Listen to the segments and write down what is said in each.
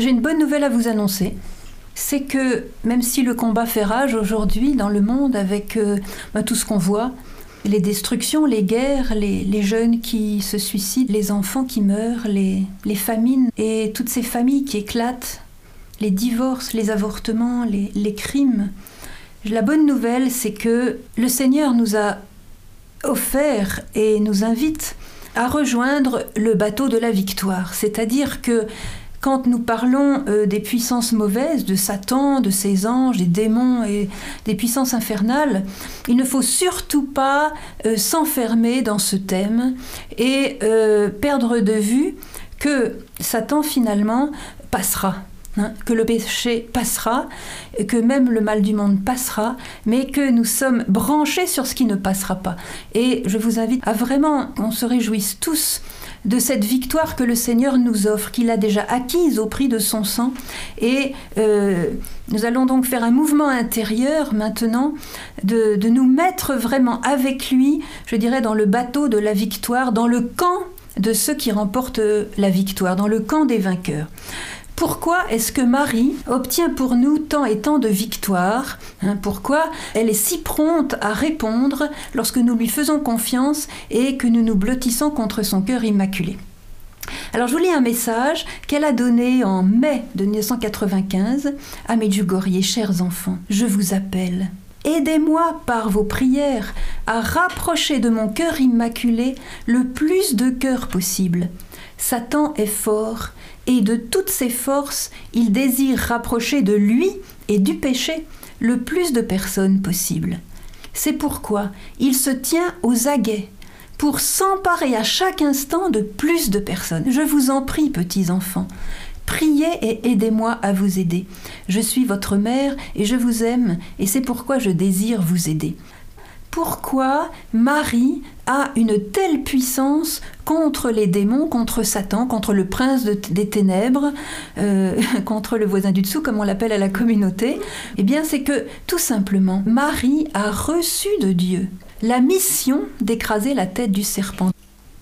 J'ai une bonne nouvelle à vous annoncer. C'est que même si le combat fait rage aujourd'hui dans le monde avec euh, ben, tout ce qu'on voit, les destructions, les guerres, les, jeunes qui se suicident, les enfants qui meurent, les, famines et toutes ces familles qui éclatent, les divorces, les avortements, les crimes. La bonne nouvelle, c'est que le Seigneur nous a offert et nous invite à rejoindre le bateau de la victoire. C'est-à-dire que quand nous parlons euh, des puissances mauvaises, de Satan, de ses anges, des démons et des puissances infernales, il ne faut surtout pas euh, s'enfermer dans ce thème et euh, perdre de vue que Satan finalement passera. Hein, que le péché passera, que même le mal du monde passera, mais que nous sommes branchés sur ce qui ne passera pas. Et je vous invite à vraiment qu'on se réjouisse tous de cette victoire que le Seigneur nous offre, qu'il a déjà acquise au prix de son sang. Et euh, nous allons donc faire un mouvement intérieur maintenant de, de nous mettre vraiment avec lui, je dirais, dans le bateau de la victoire, dans le camp de ceux qui remportent la victoire, dans le camp des vainqueurs. Pourquoi est-ce que Marie obtient pour nous tant et tant de victoires hein, Pourquoi elle est si prompte à répondre lorsque nous lui faisons confiance et que nous nous blottissons contre son cœur immaculé? Alors je vous lis un message qu'elle a donné en mai de 1995 à Medjugorje, chers enfants. Je vous appelle. Aidez-moi par vos prières à rapprocher de mon cœur immaculé le plus de cœurs possible. Satan est fort et de toutes ses forces, il désire rapprocher de lui et du péché le plus de personnes possible. C'est pourquoi il se tient aux aguets pour s'emparer à chaque instant de plus de personnes. Je vous en prie, petits enfants, priez et aidez-moi à vous aider. Je suis votre mère et je vous aime et c'est pourquoi je désire vous aider pourquoi Marie a une telle puissance contre les démons, contre Satan, contre le prince des ténèbres, euh, contre le voisin du dessous, comme on l'appelle à la communauté? Eh bien, c'est que tout simplement, Marie a reçu de Dieu la mission d'écraser la tête du serpent.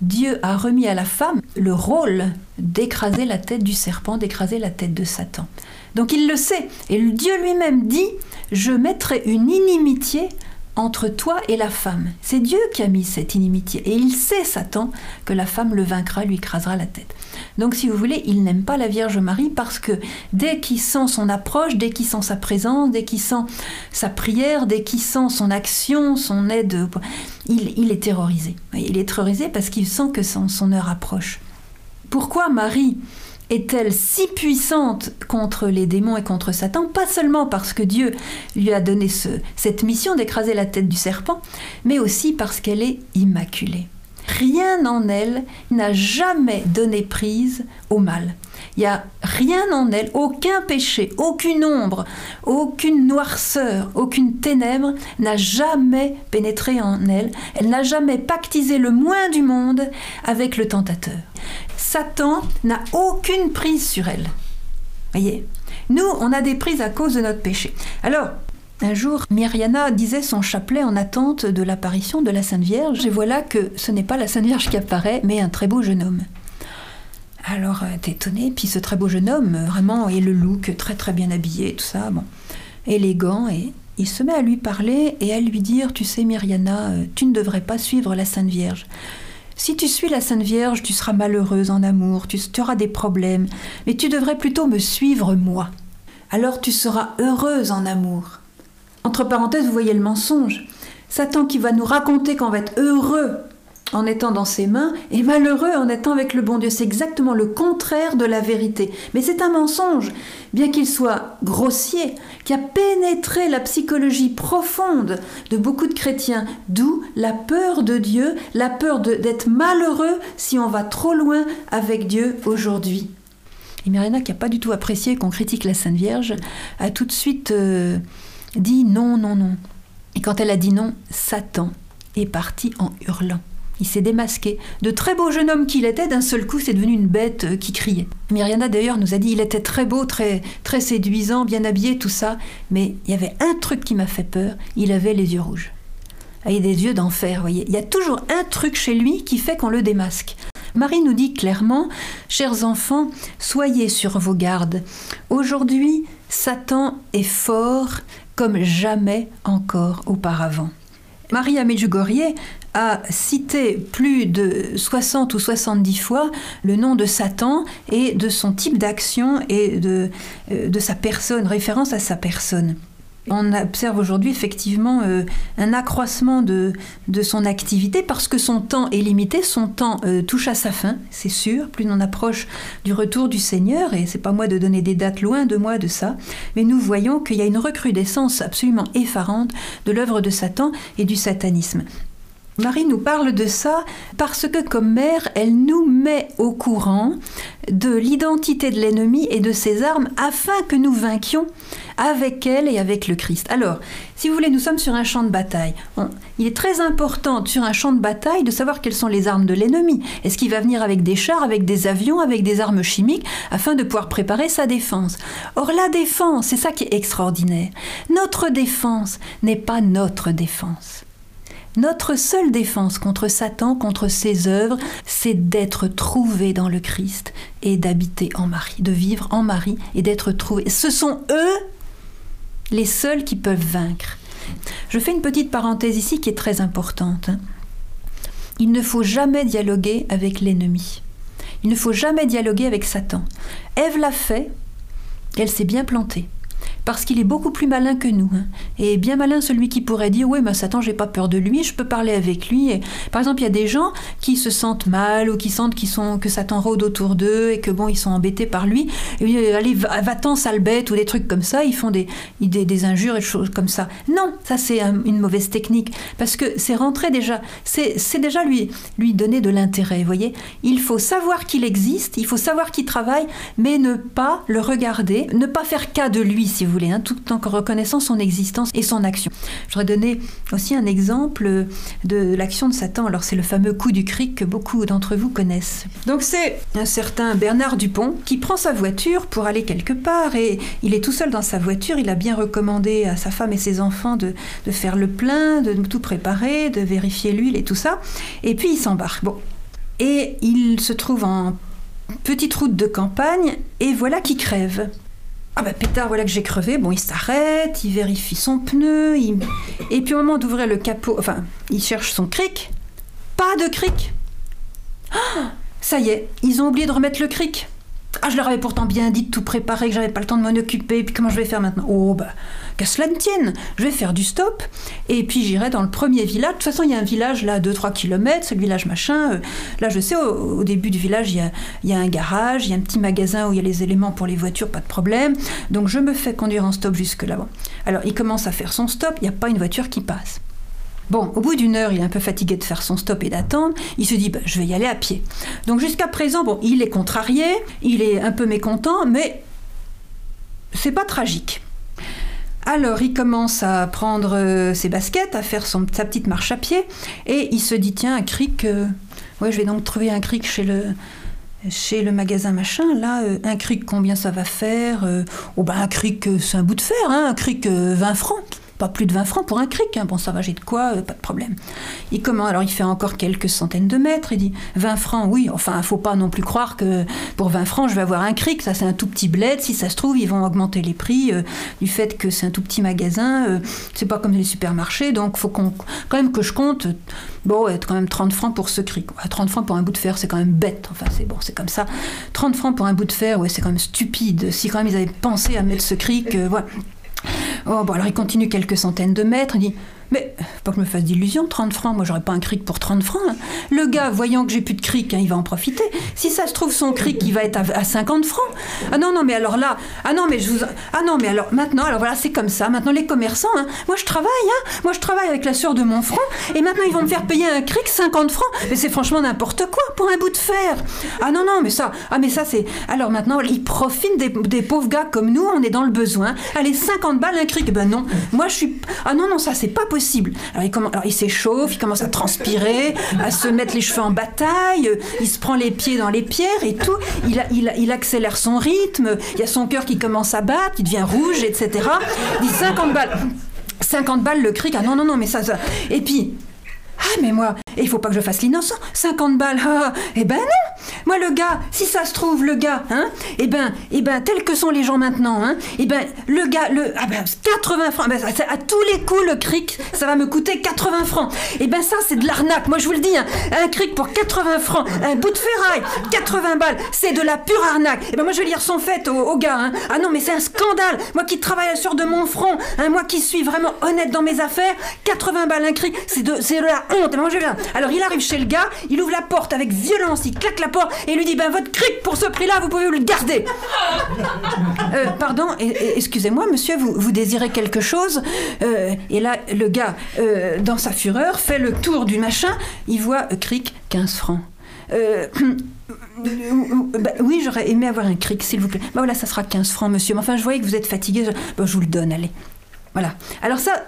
Dieu a remis à la femme le rôle d'écraser la tête du serpent, d'écraser la tête de Satan. Donc il le sait. Et Dieu lui-même dit, je mettrai une inimitié entre toi et la femme. C'est Dieu qui a mis cette inimitié. Et il sait, Satan, que la femme le vaincra, lui écrasera la tête. Donc, si vous voulez, il n'aime pas la Vierge Marie parce que dès qu'il sent son approche, dès qu'il sent sa présence, dès qu'il sent sa prière, dès qu'il sent son action, son aide, il, est terrorisé. Il est terrorisé parce qu'il sent que son heure approche. Pourquoi Marie est-elle si puissante contre les démons et contre Satan, pas seulement parce que Dieu lui a donné cette mission d'écraser la tête du serpent, mais aussi parce qu'elle est immaculée. Rien en elle n'a jamais donné prise au mal. Il n'y a rien en elle, aucun péché, aucune ombre, aucune noirceur, aucune ténèbre n'a jamais pénétré en elle. Elle n'a jamais pactisé le moins du monde avec le tentateur. Satan n'a aucune prise sur elle. Voyez? Nous, on a des prises à cause de notre péché. Alors, un jour, Myriana disait son chapelet en attente de l'apparition de la Sainte Vierge, et voilà que ce n'est pas la Sainte Vierge qui apparaît, mais un très beau jeune homme. Alors, est étonnée, puis ce très beau jeune homme, vraiment, et le look très très bien habillé, tout ça, bon, élégant, et il se met à lui parler et à lui dire, tu sais Myriana, euh, tu ne devrais pas suivre la Sainte Vierge. Si tu suis la Sainte Vierge, tu seras malheureuse en amour, tu, auras des problèmes, mais tu devrais plutôt me suivre moi. Alors tu seras heureuse en amour. Entre parenthèses, vous voyez le mensonge. Satan qui va nous raconter qu'on va être heureux en étant dans ses mains et malheureux en étant avec le bon Dieu. C'est exactement le contraire de la vérité. Mais c'est un mensonge, bien qu'il soit grossier, qui a pénétré la psychologie profonde de beaucoup de chrétiens, d'où la peur de Dieu, la peur d'être malheureux si on va trop loin avec Dieu aujourd'hui. Et Myrina, qui n'a pas du tout apprécié qu'on critique la Sainte Vierge, a tout de suite euh, dit non, non, non. Et quand elle a dit non, Satan est parti en hurlant. Il s'est démasqué. De très beau jeune homme qu'il était, d'un seul coup, c'est devenu une bête euh, qui criait. Myriana d'ailleurs nous a dit il était très beau, très, très séduisant, bien habillé, tout ça, mais il y avait un truc qui m'a fait peur, il avait les yeux rouges. Ah, il a des yeux d'enfer, voyez. Il y a toujours un truc chez lui qui fait qu'on le démasque. Marie nous dit clairement, chers enfants, soyez sur vos gardes. Aujourd'hui, Satan est fort comme jamais encore auparavant. Maria Medjugorje a cité plus de 60 ou 70 fois le nom de Satan et de son type d'action et de, euh, de sa personne, référence à sa personne. On observe aujourd'hui effectivement euh, un accroissement de, de, son activité parce que son temps est limité, son temps euh, touche à sa fin, c'est sûr. Plus on approche du retour du Seigneur, et c'est pas moi de donner des dates loin de moi de ça, mais nous voyons qu'il y a une recrudescence absolument effarante de l'œuvre de Satan et du satanisme. Marie nous parle de ça parce que comme mère, elle nous met au courant de l'identité de l'ennemi et de ses armes afin que nous vainquions avec elle et avec le Christ. Alors, si vous voulez, nous sommes sur un champ de bataille. il est très important sur un champ de bataille de savoir quelles sont les armes de l'ennemi. Est-ce qu'il va venir avec des chars, avec des avions, avec des armes chimiques afin de pouvoir préparer sa défense? Or, la défense, c'est ça qui est extraordinaire. Notre défense n'est pas notre défense. Notre seule défense contre Satan, contre ses œuvres, c'est d'être trouvé dans le Christ et d'habiter en Marie, de vivre en Marie et d'être trouvé. Ce sont eux les seuls qui peuvent vaincre. Je fais une petite parenthèse ici qui est très importante. Il ne faut jamais dialoguer avec l'ennemi. Il ne faut jamais dialoguer avec Satan. Ève l'a fait, elle s'est bien plantée parce qu'il est beaucoup plus malin que nous. Hein. Et bien malin celui qui pourrait dire oui, mais Satan, j'ai pas peur de lui, je peux parler avec lui. Par exemple, il y a des gens qui se sentent mal ou qui sentent qu'ils sont que Satan rôde autour d'eux et que bon, ils sont embêtés par lui. Et, allez, va-t'en sale bête ou des trucs comme ça. Ils font des, des, des injures et des choses comme ça. Non, ça c'est une mauvaise technique parce que c'est rentrer déjà, c'est déjà lui lui donner de l'intérêt. Vous voyez, il faut savoir qu'il existe, il faut savoir qu'il travaille, mais ne pas le regarder, ne pas faire cas de lui si vous voulez, hein, tout en reconnaissant son existence et son action. Je voudrais donner aussi un exemple de l'action de Satan. Alors c'est le fameux coup du cric que beaucoup d'entre vous connaissent. Donc c'est un certain Bernard Dupont qui prend sa voiture pour aller quelque part et il est tout seul dans sa voiture. Il a bien recommandé à sa femme et ses enfants de, faire le plein, de tout préparer, de vérifier l'huile et tout ça. Et puis il s'embarque. Bon. Et il se trouve en petite route de campagne et voilà qu'il crève. Ah bah pétard, voilà que j'ai crevé. Bon, il s'arrête, il vérifie son pneu, et puis au moment d'ouvrir le capot, enfin, il cherche son cric. Pas de cric. Ah, ça y est, ils ont oublié de remettre le cric. Ah, je leur avais pourtant bien dit de tout préparer, que j'avais pas le temps de m'en occuper, puis comment je vais faire maintenant? Oh, bah, qu'à cela ne tienne, je vais faire du stop, et puis j'irai dans le premier village. De toute façon, il y a un village là, 2-3 km, c'est le village machin. Euh, là, je sais, au, début du village, il y, a, un garage, il y a un petit magasin où il y a les éléments pour les voitures, pas de problème. Donc, je me fais conduire en stop jusque là-bas. Alors, il commence à faire son stop, il n'y a pas une voiture qui passe. Bon, au bout d'une heure, il est un peu fatigué de faire son stop et d'attendre. Il se dit, bah, je vais y aller à pied. Donc jusqu'à présent, bon, il est contrarié, il est un peu mécontent, mais c'est pas tragique. Alors il commence à prendre euh, ses baskets, à faire son, sa petite marche à pied, et il se dit, tiens, un cric, euh, ouais, je vais donc trouver un cric chez le, chez le magasin machin, là, euh, un cric, combien ça va faire Oh ben un cric, c'est un bout de fer, hein, un cric, 20 francs pas plus de 20 francs pour un cric. Hein. Bon, ça va, j'ai de quoi, euh, pas de problème. Il comment Alors, il fait encore quelques centaines de mètres. Il dit 20 francs, oui. Enfin, faut pas non plus croire que pour 20 francs, je vais avoir un cric. Ça, c'est un tout petit bled. Si ça se trouve, ils vont augmenter les prix euh, du fait que c'est un tout petit magasin. Euh, c'est pas comme les supermarchés. Donc, faut qu'on, quand même que je compte. Bon, être quand même 30 francs pour ce cric. 30 francs pour un bout de fer, c'est quand même bête. Enfin, c'est bon, c'est comme ça. 30 francs pour un bout de fer, ouais, c'est quand même stupide. Si quand même ils avaient pensé à mettre ce cric, voilà. Oh, bon, alors il continue quelques centaines de mètres, il dit mais, pas que je me fasse d'illusions, 30 francs, moi j'aurais pas un cric pour 30 francs. Hein. Le gars, voyant que j'ai plus de cric, hein, il va en profiter. Si ça se trouve, son cric, il va être à, 50 francs. Ah non, non, mais alors là, ah non, mais je vous. Ah non, mais alors maintenant, alors voilà, c'est comme ça. Maintenant, les commerçants, hein, moi je travaille, moi je travaille avec la sueur de mon front, et maintenant ils vont me faire payer un cric 50 francs. Mais c'est franchement n'importe quoi pour un bout de fer. Ah non, non, mais ça, ah mais ça c'est. Alors maintenant, ils profitent des, pauvres gars comme nous, on est dans le besoin. Allez, 50 balles un cric. Ben non, moi je suis. Ah non, non, ça c'est pas possible. Alors il, s'échauffe, il commence à transpirer, à se mettre les cheveux en bataille, il se prend les pieds dans les pierres et tout. Il, il, accélère son rythme, il y a son cœur qui commence à battre, il devient rouge, etc. Il dit 50 balles. 50 balles le cric, ah non, non, non, mais ça, ça. Et puis, ah mais moi, Et il faut pas que je fasse l'innocent. 50 balles, ah, eh ben non. Moi, le gars, si ça se trouve, le gars, hein, eh ben, eh ben, tels que sont les gens maintenant, hein, eh ben, le gars, le, ah ben, 80 francs, ben, à tous les coups, le cric, ça va me coûter 80 francs. Eh ben, ça, c'est de l'arnaque. Moi, je vous le dis, hein, un cric pour 80 francs, un bout de ferraille, 80 balles, c'est de la pure arnaque. Eh ben, moi, je vais lire son fait au, gars, hein. Ah non, mais c'est un scandale. Moi qui travaille sur de mon front, hein, moi qui suis vraiment honnête dans mes affaires, 80 balles un cric, c'est de, de la honte. moi, je viens. Alors, il arrive chez le gars, il ouvre la porte avec violence, il claque la porte et lui dit, ben, votre cric pour ce prix-là, vous pouvez le garder. Euh, pardon, excusez-moi, monsieur, vous, vous désirez quelque chose? Euh, Et là, le gars, euh, dans sa fureur, fait le tour du machin, il voit cric 15 francs. Bah, oui, j'aurais aimé avoir un cric, s'il vous plaît. Bah voilà, ça sera 15 francs, monsieur. Mais enfin, je voyais que vous êtes fatigué. Je, bah, je vous le donne, allez. Voilà. Alors ça,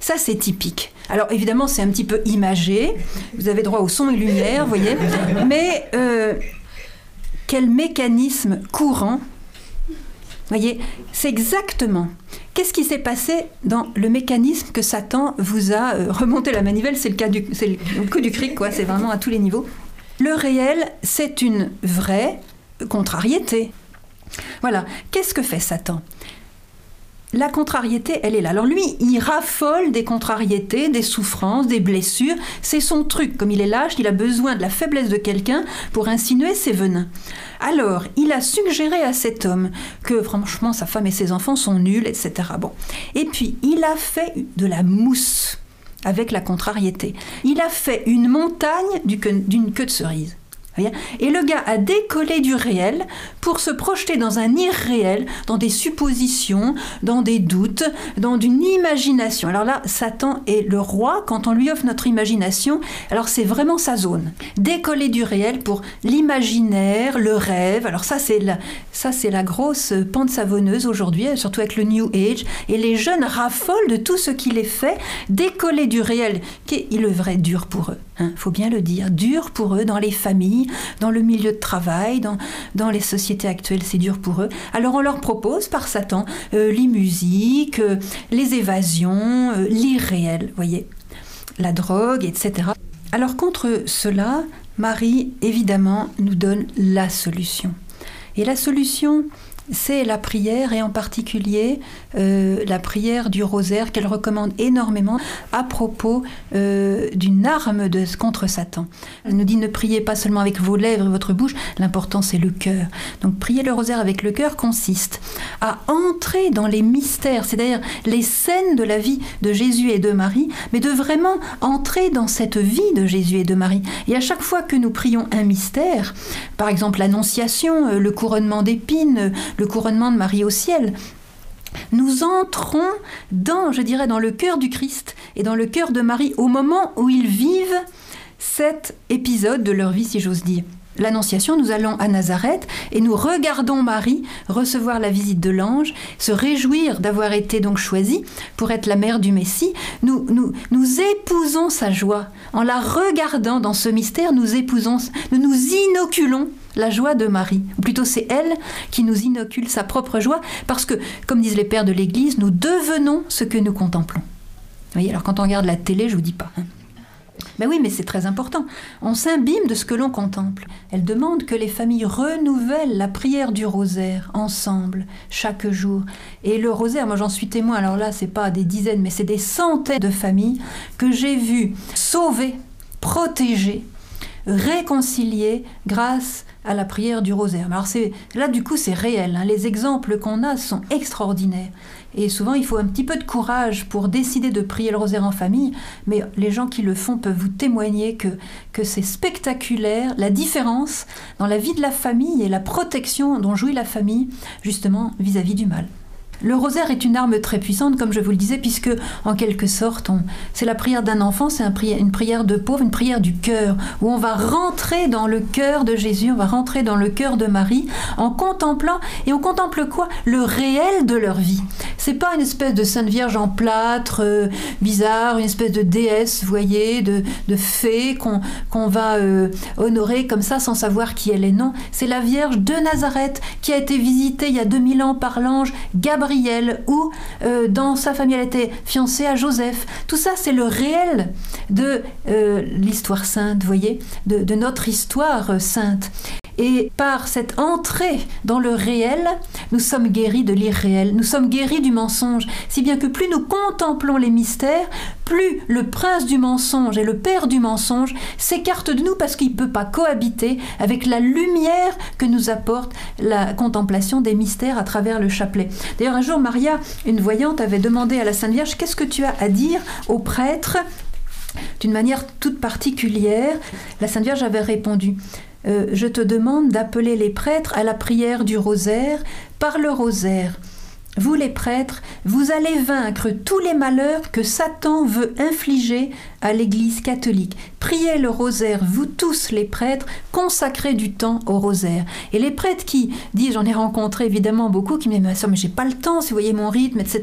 ça c'est typique. Alors évidemment, c'est un petit peu imagé. Vous avez droit au son et lumière, vous voyez. Mais quel mécanisme courant voyez, c'est exactement. Qu'est-ce qui s'est passé dans le mécanisme que Satan vous a euh, remonté la manivelle? C'est le cas du, le coup du cric, quoi. C'est vraiment à tous les niveaux. Le réel, c'est une vraie contrariété. Voilà. Qu'est-ce que fait Satan? La contrariété, elle est là. Alors lui, il raffole des contrariétés, des souffrances, des blessures. C'est son truc. Comme il est lâche, il a besoin de la faiblesse de quelqu'un pour insinuer ses venins. Alors, il a suggéré à cet homme que franchement, sa femme et ses enfants sont nuls, etc. Bon. Et puis, il a fait de la mousse avec la contrariété. Il a fait une montagne d'une queue de cerise. Et le gars a décollé du réel pour se projeter dans un irréel, dans des suppositions, dans des doutes, dans une imagination. Alors là, Satan est le roi. Quand on lui offre notre imagination, alors c'est vraiment sa zone. Décoller du réel pour l'imaginaire, le rêve. Alors ça, c'est la, ça, c'est la grosse pente savonneuse aujourd'hui, surtout avec le New Age. Et les jeunes raffolent de tout ce qui les fait décoller du réel, qui est le vrai dur pour eux. Il hein, faut bien le dire, dur pour eux dans les familles, dans le milieu de travail, dans, dans les sociétés actuelles, c'est dur pour eux. Alors on leur propose par Satan euh, les musiques, euh, les évasions, euh, l'irréel, voyez, la drogue, etc. Alors contre cela, Marie, évidemment, nous donne la solution. Et la solution, c'est la prière et en particulier euh, la prière du rosaire qu'elle recommande énormément à propos euh, d'une arme contre Satan. Elle nous dit ne priez pas seulement avec vos lèvres et votre bouche, l'important c'est le cœur. Donc prier le rosaire avec le cœur consiste à entrer dans les mystères, c'est-à-dire les scènes de la vie de Jésus et de Marie, mais de vraiment entrer dans cette vie de Jésus et de Marie. Et à chaque fois que nous prions un mystère, par exemple l'Annonciation, euh, le couronnement d'épines, le couronnement de Marie au ciel. Nous entrons dans, je dirais, dans le cœur du Christ et dans le cœur de Marie au moment où ils vivent cet épisode de leur vie, si j'ose dire l'Annonciation, nous allons à Nazareth et nous regardons Marie recevoir la visite de l'ange, se réjouir d'avoir été donc choisie pour être la mère du Messie. Nous, nous, nous épousons sa joie. En la regardant dans ce mystère, nous épousons, nous nous inoculons la joie de Marie. Ou plutôt c'est elle qui nous inocule sa propre joie parce que, comme disent les pères de l'Église, nous devenons ce que nous contemplons. Vous voyez, alors quand on regarde la télé, je vous dis pas. Hein. Ben oui, mais c'est très important. On s'imbibe de ce que l'on contemple. Elle demande que les familles renouvellent la prière du rosaire ensemble, chaque jour. Et le rosaire, moi j'en suis témoin, alors là, c'est pas des dizaines, mais c'est des centaines de familles que j'ai vues sauver, protéger, réconcilier grâce à la prière du rosaire. Alors c'est là du coup c'est réel. Hein. Les exemples qu'on a sont extraordinaires. Et souvent, il faut un petit peu de courage pour décider de prier le rosaire en famille, mais les gens qui le font peuvent vous témoigner que, que c'est spectaculaire, la différence dans la vie de la famille et la protection dont jouit la famille, justement, vis-à-vis du mal. Le rosaire est une arme très puissante, comme je vous le disais, puisque, en quelque sorte, c'est la prière d'un enfant, c'est une prière de pauvre, une prière du cœur, où on va rentrer dans le cœur de Jésus, on va rentrer dans le cœur de Marie, en contemplant, et on contemple quoi? Le réel de leur vie. C'est pas une espèce de Sainte Vierge en plâtre, euh, bizarre, une espèce de déesse, vous voyez, de, de fée qu'on va euh, honorer comme ça sans savoir qui elle est. Non, c'est la Vierge de Nazareth qui a été visitée il y a 2000 ans par l'ange Gabriel, ou euh, dans sa famille elle était fiancée à Joseph. Tout ça, c'est le réel de l'histoire sainte, voyez, de notre histoire sainte. Et par cette entrée dans le réel, nous sommes guéris de l'irréel, nous sommes guéris du mensonge, si bien que plus nous contemplons les mystères, plus le prince du mensonge et le père du mensonge s'écartent de nous parce qu'il ne peut pas cohabiter avec la lumière que nous apporte la contemplation des mystères à travers le chapelet. D'ailleurs, un jour, Maria, une voyante, avait demandé à la Sainte Vierge, qu'est-ce que tu as à dire aux prêtres d'une manière toute particulière. La Sainte Vierge avait répondu euh, je te demande d'appeler les prêtres à la prière du rosaire par le rosaire. Vous les prêtres, vous allez vaincre tous les malheurs que Satan veut infliger à l'Église catholique. Priez le rosaire, vous tous les prêtres, consacrez du temps au rosaire. Et les prêtres qui disent, j'en ai rencontré évidemment beaucoup, qui me disent, mais j'ai pas le temps, si vous voyez mon rythme, etc.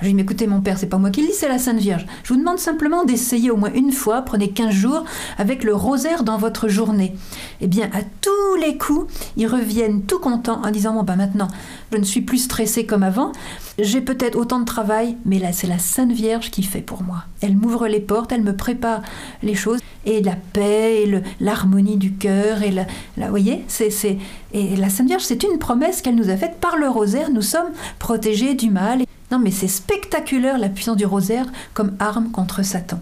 Je dis, mais écoutez mon père, c'est pas moi qui le dis, c'est la Sainte Vierge. Je vous demande simplement d'essayer au moins une fois, prenez 15 jours, avec le rosaire dans votre journée. Eh bien, à tous les coups, ils reviennent tout contents en disant, bon ben maintenant, je ne suis plus stressé comme avant, j'ai peut-être autant de travail, mais là, c'est la Sainte Vierge qui fait pour moi. Elle m'ouvre les portes, elle me prépare les choses, et la paix, et l'harmonie du cœur, et la, la voyez, c'est, c'est, et la Sainte Vierge, c'est une promesse qu'elle nous a faite par le rosaire, nous sommes protégés du mal. Non, mais c'est spectaculaire la puissance du rosaire comme arme contre Satan.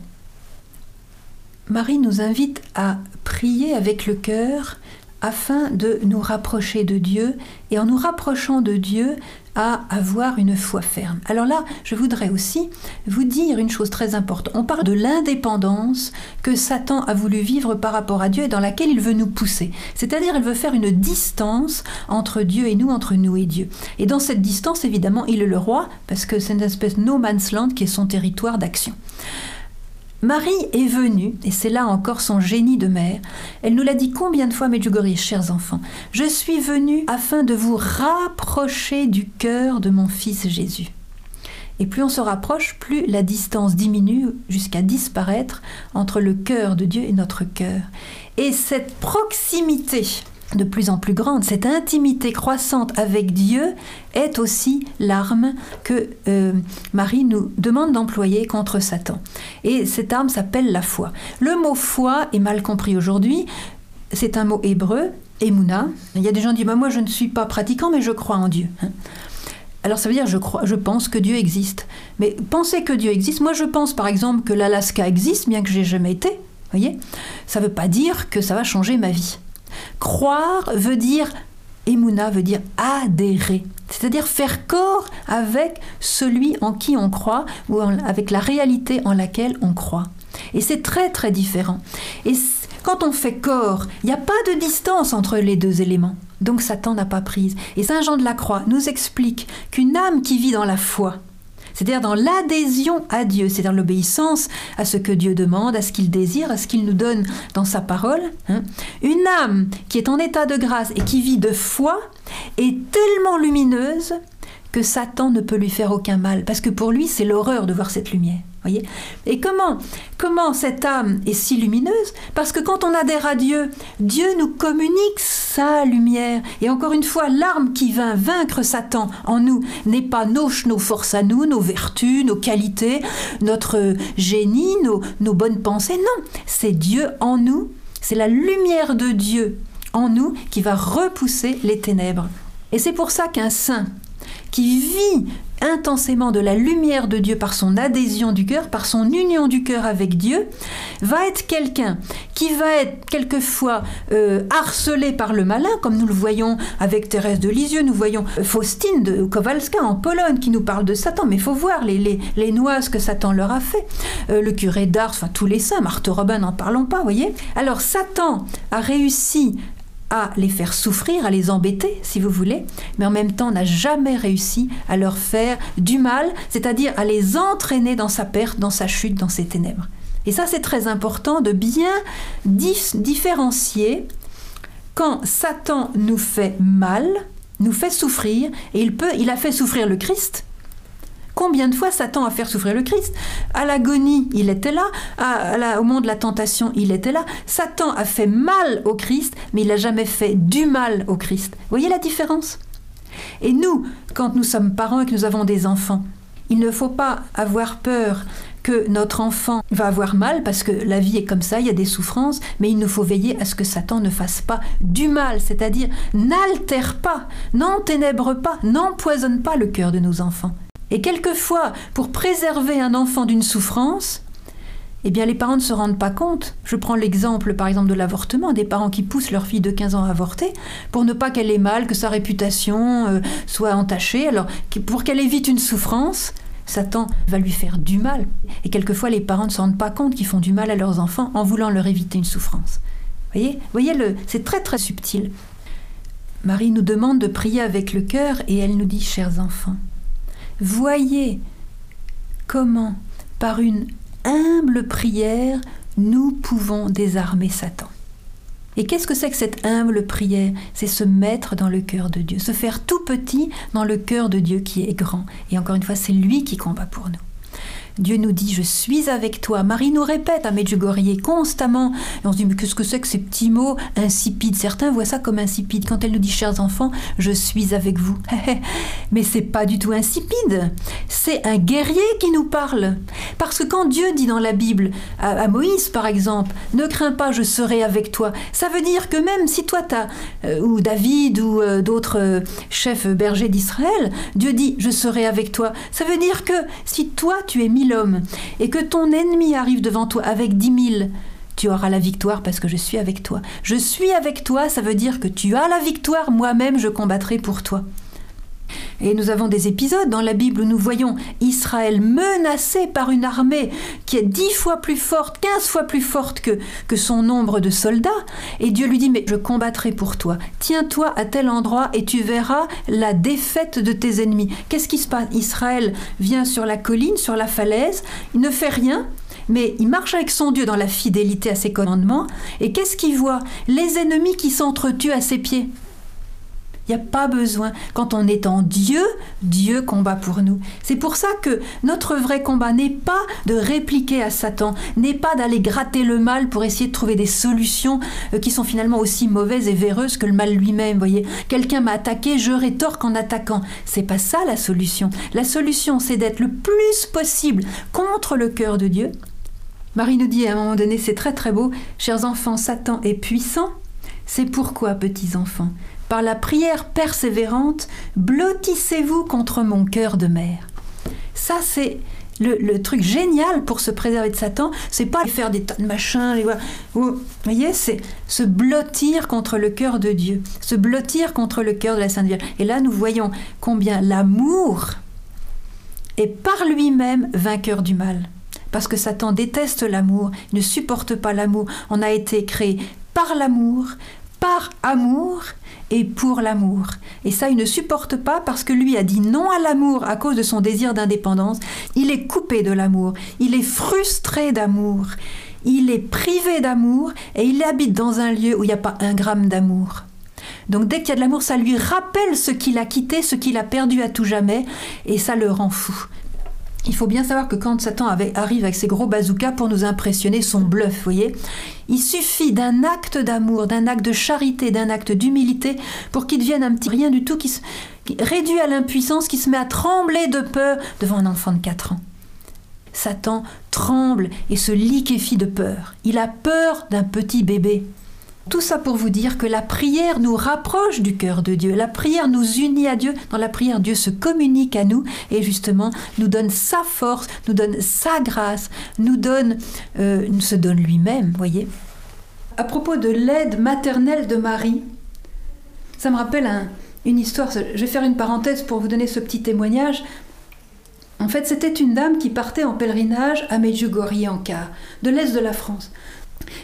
Marie nous invite à prier avec le cœur afin de nous rapprocher de Dieu et en nous rapprochant de Dieu avoir une foi ferme. Alors là, je voudrais aussi vous dire une chose très importante. On parle de l'indépendance que Satan a voulu vivre par rapport à Dieu et dans laquelle il veut nous pousser. C'est-à-dire, il veut faire une distance entre Dieu et nous, entre nous et Dieu. Et dans cette distance, évidemment, il est le roi, parce que c'est une espèce no man's land qui est son territoire d'action. Marie est venue, et c'est là encore son génie de mère, elle nous l'a dit combien de fois, Medjugorje, chers enfants, je suis venue afin de vous rapprocher du cœur de mon fils Jésus. Et plus on se rapproche, plus la distance diminue jusqu'à disparaître entre le cœur de Dieu et notre cœur. Et cette proximité de plus en plus grande, cette intimité croissante avec Dieu est aussi l'arme que euh, Marie nous demande d'employer contre Satan. Et cette arme s'appelle la foi. Le mot foi est mal compris aujourd'hui. C'est un mot hébreu, emuna. Il y a des gens qui disent bah, Moi, je ne suis pas pratiquant, mais je crois en Dieu. Hein. Alors ça veut dire je crois, je pense que Dieu existe. Mais penser que Dieu existe, moi je pense par exemple que l'Alaska existe, bien que j'ai jamais été. Voyez, ça ne veut pas dire que ça va changer ma vie. Croire veut dire, Emouna veut dire adhérer, c'est-à-dire faire corps avec celui en qui on croit ou avec la réalité en laquelle on croit. Et c'est très très différent. Et quand on fait corps, il n'y a pas de distance entre les deux éléments. Donc Satan n'a pas prise. Et Saint Jean de la Croix nous explique qu'une âme qui vit dans la foi, c'est-à-dire dans l'adhésion à Dieu, c'est-à-dire l'obéissance à ce que Dieu demande, à ce qu'il désire, à ce qu'il nous donne dans sa parole. Hein. Une âme qui est en état de grâce et qui vit de foi est tellement lumineuse que Satan ne peut lui faire aucun mal, parce que pour lui, c'est l'horreur de voir cette lumière. Et comment, comment cette âme est si lumineuse? Parce que quand on adhère à Dieu, Dieu nous communique sa lumière. Et encore une fois, l'arme qui vint vaincre Satan en nous n'est pas nos, nos forces à nous, nos vertus, nos qualités, notre génie, nos, nos bonnes pensées. Non, c'est Dieu en nous, c'est la lumière de Dieu en nous qui va repousser les ténèbres. Et c'est pour ça qu'un saint qui vit intensément de la lumière de Dieu par son adhésion du cœur, par son union du cœur avec Dieu, va être quelqu'un qui va être quelquefois euh, harcelé par le malin, comme nous le voyons avec Thérèse de Lisieux, nous voyons euh, Faustine de Kowalska en Pologne qui nous parle de Satan, mais il faut voir les, les, les, noises que Satan leur a fait, euh, le curé d'Ars, enfin tous les saints, Marthe Robin n'en parlons pas, voyez. Alors Satan a réussi à les faire souffrir, à les embêter, si vous voulez, mais en même temps n'a jamais réussi à leur faire du mal, c'est-à-dire à les entraîner dans sa perte, dans sa chute, dans ses ténèbres. Et ça, c'est très important de bien différencier quand Satan nous fait mal, nous fait souffrir, et il, peut, il a fait souffrir le Christ, Combien de fois Satan a fait souffrir le Christ? À l'agonie, il était là. au moment de la tentation, il était là. Satan a fait mal au Christ, mais il n'a jamais fait du mal au Christ. Vous voyez la différence? Et nous, quand nous sommes parents et que nous avons des enfants, il ne faut pas avoir peur que notre enfant va avoir mal parce que la vie est comme ça, il y a des souffrances, mais il nous faut veiller à ce que Satan ne fasse pas du mal, c'est-à-dire n'altère pas, n'enténèbre pas, n'empoisonne pas le cœur de nos enfants. Et quelquefois, pour préserver un enfant d'une souffrance, eh bien les parents ne se rendent pas compte. Je prends l'exemple par exemple de l'avortement, des parents qui poussent leur fille de 15 ans à avorter pour ne pas qu'elle ait mal, que sa réputation euh, soit entachée, alors pour qu'elle évite une souffrance, Satan va lui faire du mal. Et quelquefois, les parents ne se rendent pas compte qu'ils font du mal à leurs enfants en voulant leur éviter une souffrance. Voyez, voyez c'est très très subtil. Marie nous demande de prier avec le cœur et elle nous dit, chers enfants, voyez comment, par une humble prière, nous pouvons désarmer Satan. Et qu'est-ce que c'est que cette humble prière? C'est se mettre dans le cœur de Dieu, se faire tout petit dans le cœur de Dieu qui est grand. Et encore une fois, c'est lui qui combat pour nous. Dieu nous dit Je suis avec toi. Marie nous répète à Medjugorje constamment. On se dit Mais qu'est-ce que c'est que ces petits mots insipides? Certains voient ça comme insipide. Quand elle nous dit Chers enfants, je suis avec vous. Mais c'est pas du tout insipide. C'est un guerrier qui nous parle. Parce que quand Dieu dit dans la Bible, à, Moïse par exemple, Ne crains pas, je serai avec toi, ça veut dire que même si toi, t'as, euh, ou David, ou euh, d'autres euh, chefs bergers d'Israël, Dieu dit Je serai avec toi. Ça veut dire que si toi, tu es mis l'homme, et que ton ennemi arrive devant toi avec dix mille, tu auras la victoire parce que je suis avec toi. Je suis avec toi, ça veut dire que tu as la victoire, moi-même je combattrai pour toi. Et nous avons des épisodes dans la Bible où nous voyons Israël menacé par une armée qui est dix fois plus forte, quinze fois plus forte que, son nombre de soldats. Et Dieu lui dit, mais je combattrai pour toi. Tiens-toi à tel endroit et tu verras la défaite de tes ennemis. Qu'est-ce qui se passe? Israël vient sur la colline, sur la falaise, il ne fait rien, mais il marche avec son Dieu dans la fidélité à ses commandements. Et qu'est-ce qu'il voit? Les ennemis qui s'entretuent à ses pieds. Il n'y a pas besoin. Quand on est en Dieu, Dieu combat pour nous. C'est pour ça que notre vrai combat n'est pas de répliquer à Satan, n'est pas d'aller gratter le mal pour essayer de trouver des solutions euh, qui sont finalement aussi mauvaises et véreuses que le mal lui-même. Voyez, quelqu'un m'a attaqué, je rétorque en attaquant. C'est pas ça la solution. La solution, c'est d'être le plus possible contre le cœur de Dieu. Marie nous dit à un moment donné, c'est très très beau, chers enfants, Satan est puissant. C'est pourquoi, petits enfants, par la prière persévérante, blottissez-vous contre mon cœur de mère. Ça, c'est le, truc génial pour se préserver de Satan, c'est pas faire des tas de machins, vous voyez, c'est se blottir contre le cœur de Dieu, se blottir contre le cœur de la Sainte Vierge. Et là, nous voyons combien l'amour est par lui-même vainqueur du mal. Parce que Satan déteste l'amour, ne supporte pas l'amour. On a été créé par l'amour, par amour et pour l'amour. Et ça, il ne supporte pas parce que lui a dit non à l'amour à cause de son désir d'indépendance. Il est coupé de l'amour, il est frustré d'amour, il est privé d'amour et il habite dans un lieu où il n'y a pas un gramme d'amour. Donc dès qu'il y a de l'amour, ça lui rappelle ce qu'il a quitté, ce qu'il a perdu à tout jamais, et ça le rend fou. Il faut bien savoir que quand Satan arrive avec ses gros bazookas pour nous impressionner, son bluff, voyez, il suffit d'un acte d'amour, d'un acte de charité, d'un acte d'humilité pour qu'il devienne un petit rien du tout, qui, se, réduit à l'impuissance, qui se met à trembler de peur devant un enfant de 4 ans. Satan tremble et se liquéfie de peur. Il a peur d'un petit bébé. Tout ça pour vous dire que la prière nous rapproche du cœur de Dieu. La prière nous unit à Dieu. Dans la prière, Dieu se communique à nous et justement nous donne sa force, nous donne sa grâce, nous donne, euh, se donne lui-même, voyez. À propos de l'aide maternelle de Marie, ça me rappelle une histoire. Je vais faire une parenthèse pour vous donner ce petit témoignage. En fait, c'était une dame qui partait en pèlerinage à Medjugorje en car, de l'est de la France.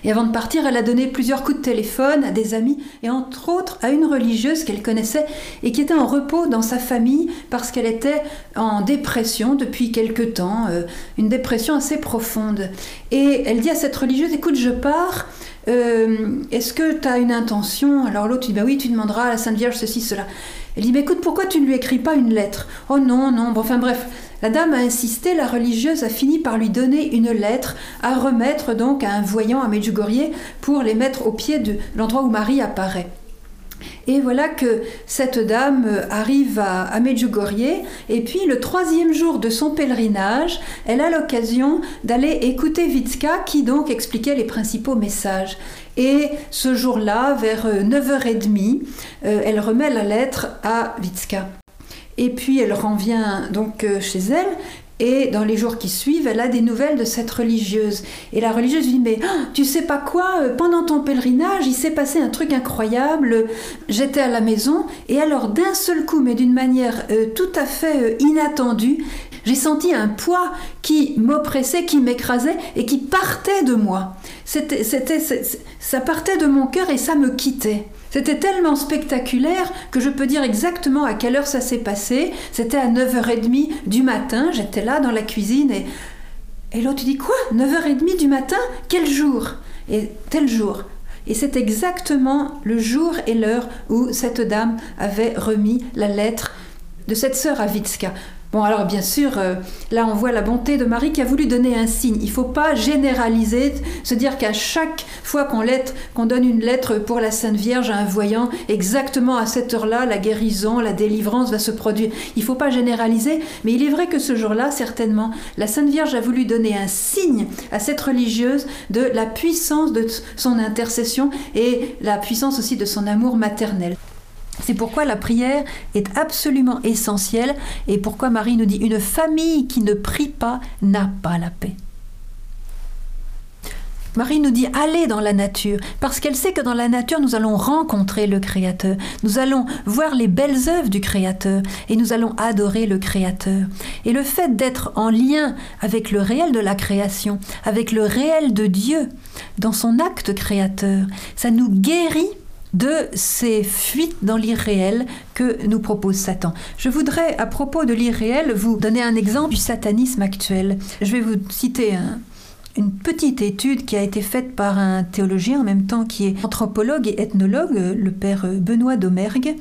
Et avant de partir, elle a donné plusieurs coups de téléphone à des amis et entre autres à une religieuse qu'elle connaissait et qui était en repos dans sa famille parce qu'elle était en dépression depuis quelque temps, euh, une dépression assez profonde. Et elle dit à cette religieuse, écoute, je pars, euh, est-ce que tu as une intention? Alors l'autre dit, bah oui, tu demanderas à la Sainte Vierge ceci, cela. Elle dit, mais écoute, pourquoi tu ne lui écris pas une lettre? Oh non, non, enfin bref. La dame a insisté, la religieuse a fini par lui donner une lettre à remettre donc à un voyant à Medjugorje pour les mettre au pied de l'endroit où Marie apparaît. Et voilà que cette dame arrive à, à Medjugorje, et puis le troisième jour de son pèlerinage, elle a l'occasion d'aller écouter Vitska qui donc expliquait les principaux messages. Et ce jour-là, vers 9h30, euh, elle remet la lettre à Vitska. Et puis elle revient donc euh, chez elle et dans les jours qui suivent, elle a des nouvelles de cette religieuse. Et la religieuse lui dit, mais ah, tu sais pas quoi, euh, pendant ton pèlerinage, il s'est passé un truc incroyable. J'étais à la maison, et alors d'un seul coup, mais d'une manière euh, tout à fait euh, inattendue, j'ai senti un poids qui m'oppressait, qui m'écrasait et qui partait de moi. C'était, ça partait de mon cœur et ça me quittait. C'était tellement spectaculaire que je peux dire exactement à quelle heure ça s'est passé. C'était à 9h30 du matin, j'étais là dans la cuisine et, et l'autre dit quoi? 9h30 du matin? Quel jour? Et tel jour. Et c'est exactement le jour et l'heure où cette dame avait remis la lettre de cette sœur à Vitska. Bon, alors bien sûr, euh, là on voit la bonté de Marie qui a voulu donner un signe. Il ne faut pas généraliser, se dire qu'à chaque fois qu'on donne une lettre pour la Sainte Vierge à un voyant, exactement à cette heure-là, la guérison, la délivrance va se produire. Il ne faut pas généraliser, mais il est vrai que ce jour-là, certainement, la Sainte Vierge a voulu donner un signe à cette religieuse de la puissance de son intercession et la puissance aussi de son amour maternel. C'est pourquoi la prière est absolument essentielle et pourquoi Marie nous dit une famille qui ne prie pas n'a pas la paix. Marie nous dit allez dans la nature, parce qu'elle sait que dans la nature nous allons rencontrer le Créateur, nous allons voir les belles œuvres du Créateur et nous allons adorer le Créateur. Et le fait d'être en lien avec le réel de la création, avec le réel de Dieu, dans son acte créateur, ça nous guérit de ces fuites dans l'irréel que nous propose Satan. Je voudrais, à propos de l'irréel, vous donner un exemple du satanisme actuel. Je vais vous citer une petite étude qui a été faite par un théologien en même temps qui est anthropologue et ethnologue, le père Benoît Domergue.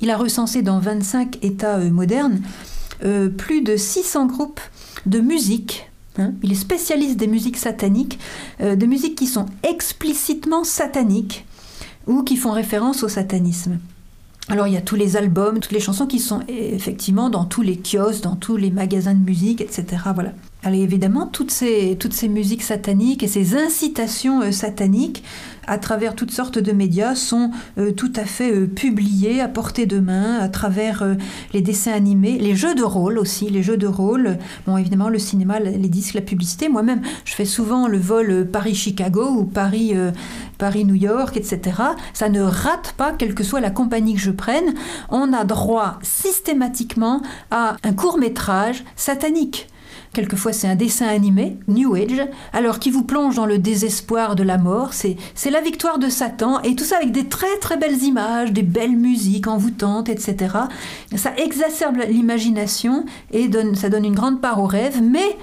Il a recensé dans 25 États euh, modernes euh, plus de 600 groupes de musique hein. il est spécialiste des musiques sataniques, euh, de musiques qui sont explicitement sataniques, ou qui font référence au satanisme. Alors il y a tous les albums, toutes les chansons qui sont effectivement dans tous les kiosques, dans tous les magasins de musique, etc. Voilà. Évidemment, toutes ces, musiques sataniques et ces incitations euh, sataniques à travers toutes sortes de médias sont euh, tout à fait euh, publiés à portée de main à travers les dessins animés, les jeux de rôle aussi, les jeux de rôle, bon évidemment le cinéma, les disques, la publicité. Moi-même, je fais souvent le vol Paris-Chicago ou Paris, Paris-New York, etc. Ça ne rate pas, quelle que soit la compagnie que je prenne. On a droit systématiquement à un court métrage satanique. Quelquefois, c'est un dessin animé, New Age, alors qui vous plonge dans le désespoir de la mort. C'est, la victoire de Satan, et tout ça avec des très très belles images, des belles musiques envoûtantes, etc. Ça exacerbe l'imagination et donne, ça donne une grande part au rêve, mais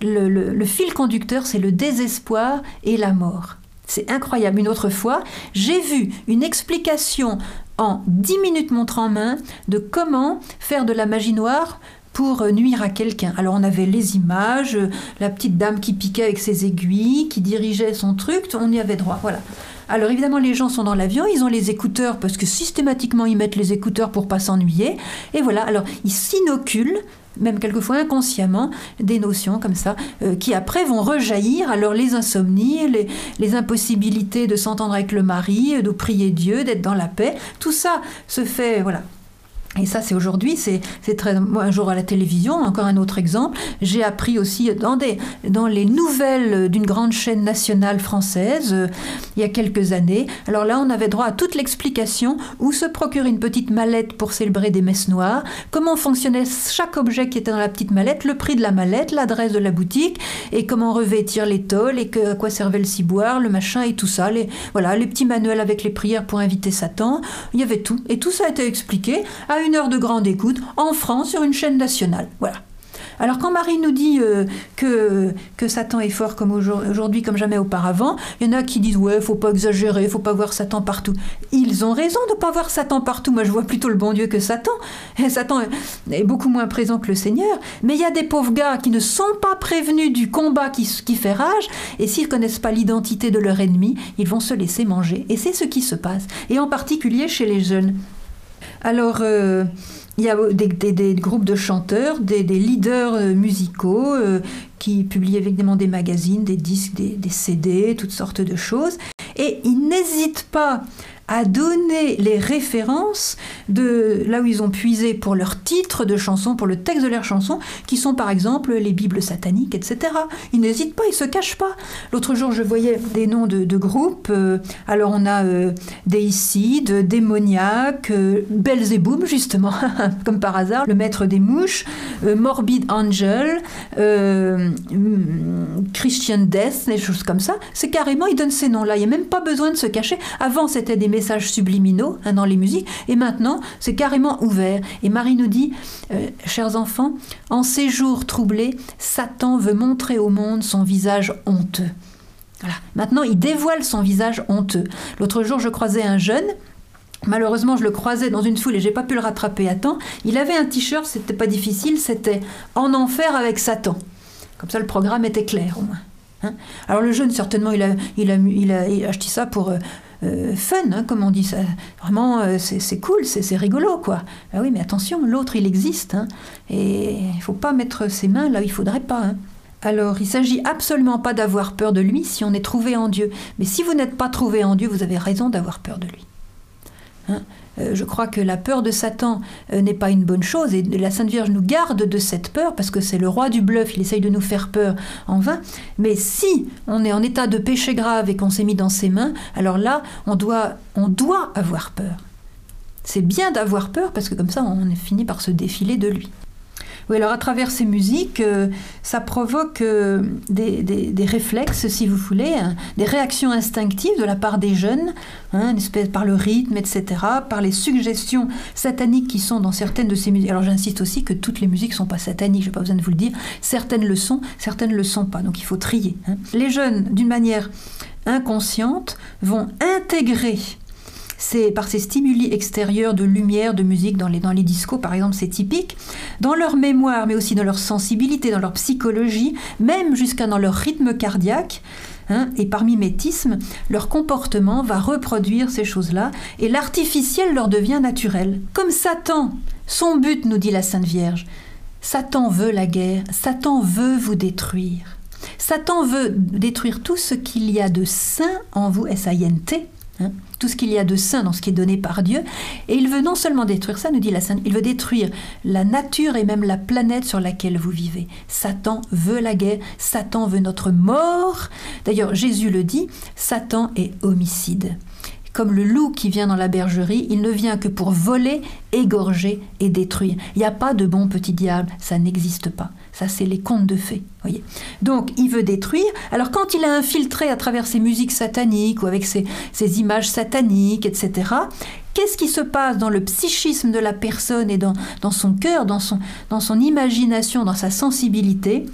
le, le fil conducteur, c'est le désespoir et la mort. C'est incroyable. Une autre fois, j'ai vu une explication en 10 minutes montre en main de comment faire de la magie noire pour nuire à quelqu'un. Alors on avait les images, la petite dame qui piquait avec ses aiguilles, qui dirigeait son truc, on y avait droit. Voilà. Alors évidemment, les gens sont dans l'avion, ils ont les écouteurs parce que systématiquement ils mettent les écouteurs pour pas s'ennuyer. Et voilà, alors ils s'inoculent même quelquefois inconsciemment, des notions comme ça, euh, qui après vont rejaillir. Alors les insomnies, les, les impossibilités de s'entendre avec le mari, de prier Dieu, d'être dans la paix, tout ça se fait, voilà, et ça, c'est aujourd'hui, c'est très. Moi, un jour à la télévision, encore un autre exemple, j'ai appris aussi dans, des, dans les nouvelles d'une grande chaîne nationale française, euh, il y a quelques années. Alors là, on avait droit à toute l'explication où se procurer une petite mallette pour célébrer des messes noires, comment fonctionnait chaque objet qui était dans la petite mallette, le prix de la mallette, l'adresse de la boutique, et comment revêtir les tôles, et que, à quoi servait le ciboire, le machin, et tout ça. Les, voilà, les petits manuels avec les prières pour inviter Satan. Il y avait tout. Et tout ça a été expliqué une heure de grande écoute en France sur une chaîne nationale. Voilà. Alors quand Marie nous dit euh, que, Satan est fort comme aujourd'hui, comme jamais auparavant, il y en a qui disent ouais, faut pas exagérer, faut pas voir Satan partout. Ils ont raison de pas voir Satan partout. Moi, je vois plutôt le bon Dieu que Satan. Satan est beaucoup moins présent que le Seigneur. Mais il y a des pauvres gars qui ne sont pas prévenus du combat qui, qui fait rage, et s'ils connaissent pas l'identité de leur ennemi, ils vont se laisser manger. Et c'est ce qui se passe. Et en particulier chez les jeunes. Alors, euh, il y a des, groupes de chanteurs, des, leaders euh, musicaux euh, qui publient évidemment des magazines, des disques, des, des, CD, toutes sortes de choses. Et ils n'hésitent pas à donner les références de là où ils ont puisé pour leur titre de chanson, pour le texte de leur chanson, qui sont par exemple les Bibles sataniques, etc. Ils n'hésitent pas, ils se cachent pas. L'autre jour, je voyais des noms de, groupes. Euh, alors, on a euh, Déicide, Démoniaque, euh, Belzéboum, justement, comme par hasard, le maître des mouches, euh, Morbid Angel, Christian Death, des choses comme ça. C'est carrément, ils donnent ces noms-là. Il n'y a même pas besoin de se cacher. Avant, c'était des messages subliminaux hein, dans les musiques, et maintenant c'est carrément ouvert. Et Marie nous dit, euh, chers enfants, en ces jours troublés, Satan veut montrer au monde son visage honteux. Voilà. Maintenant, il dévoile son visage honteux. L'autre jour, je croisais un jeune. Malheureusement, je le croisais dans une foule et j'ai pas pu le rattraper à temps. Il avait un t-shirt, c'était pas difficile, c'était En enfer avec Satan. Comme ça, le programme était clair au moins. Hein. Alors le jeune, certainement, il a, il a, il a, acheté ça pour euh, fun, hein, comme on dit ça. Vraiment, euh, c'est cool, c'est rigolo, quoi. Ah oui, mais attention, l'autre, il existe. Hein, et il faut pas mettre ses mains là où il faudrait pas. Hein. Alors, il s'agit absolument pas d'avoir peur de lui si on est trouvé en Dieu. Mais si vous n'êtes pas trouvé en Dieu, vous avez raison d'avoir peur de lui. Euh, je crois que la peur de Satan euh, n'est pas une bonne chose et la Sainte Vierge nous garde de cette peur parce que c'est le roi du bluff, il essaye de nous faire peur en vain. Mais si on est en état de péché grave et qu'on s'est mis dans ses mains, alors là, on doit, on doit avoir peur. C'est bien d'avoir peur parce que comme ça, on finit par se défiler de lui. Oui, alors à travers ces musiques, euh, ça provoque euh, des, réflexes, si vous voulez, hein, des réactions instinctives de la part des jeunes, hein, par le rythme, etc., par les suggestions sataniques qui sont dans certaines de ces musiques. Alors j'insiste aussi que toutes les musiques ne sont pas sataniques, je n'ai pas besoin de vous le dire. Certaines le sont, certaines ne le sont pas, donc il faut trier. Hein. Les jeunes, d'une manière inconsciente, vont intégrer c'est par ces stimuli extérieurs de lumière, de musique dans les, dans les discos, par exemple, c'est typique. Dans leur mémoire, mais aussi dans leur sensibilité, dans leur psychologie, même jusqu'à dans leur rythme cardiaque, hein, et par mimétisme, leur comportement va reproduire ces choses-là, et l'artificiel leur devient naturel. Comme Satan, son but, nous dit la Sainte Vierge, Satan veut la guerre, Satan veut vous détruire. Satan veut détruire tout ce qu'il y a de saint en vous, S-A-I-N-T, Hein, tout ce qu'il y a de saint dans ce qui est donné par Dieu. Et il veut non seulement détruire ça, nous dit la Sainte, il veut détruire la nature et même la planète sur laquelle vous vivez. Satan veut la guerre, Satan veut notre mort. D'ailleurs, Jésus le dit, Satan est homicide. Comme le loup qui vient dans la bergerie, il ne vient que pour voler, égorger et détruire. Il n'y a pas de bon petit diable, ça n'existe pas. Ça, c'est les contes de fées. Donc, il veut détruire. Alors, quand il a infiltré à travers ses musiques sataniques ou avec ses, images sataniques, etc., qu'est-ce qui se passe dans le psychisme de la personne et dans, dans son cœur, dans son, dans son imagination, dans sa sensibilité?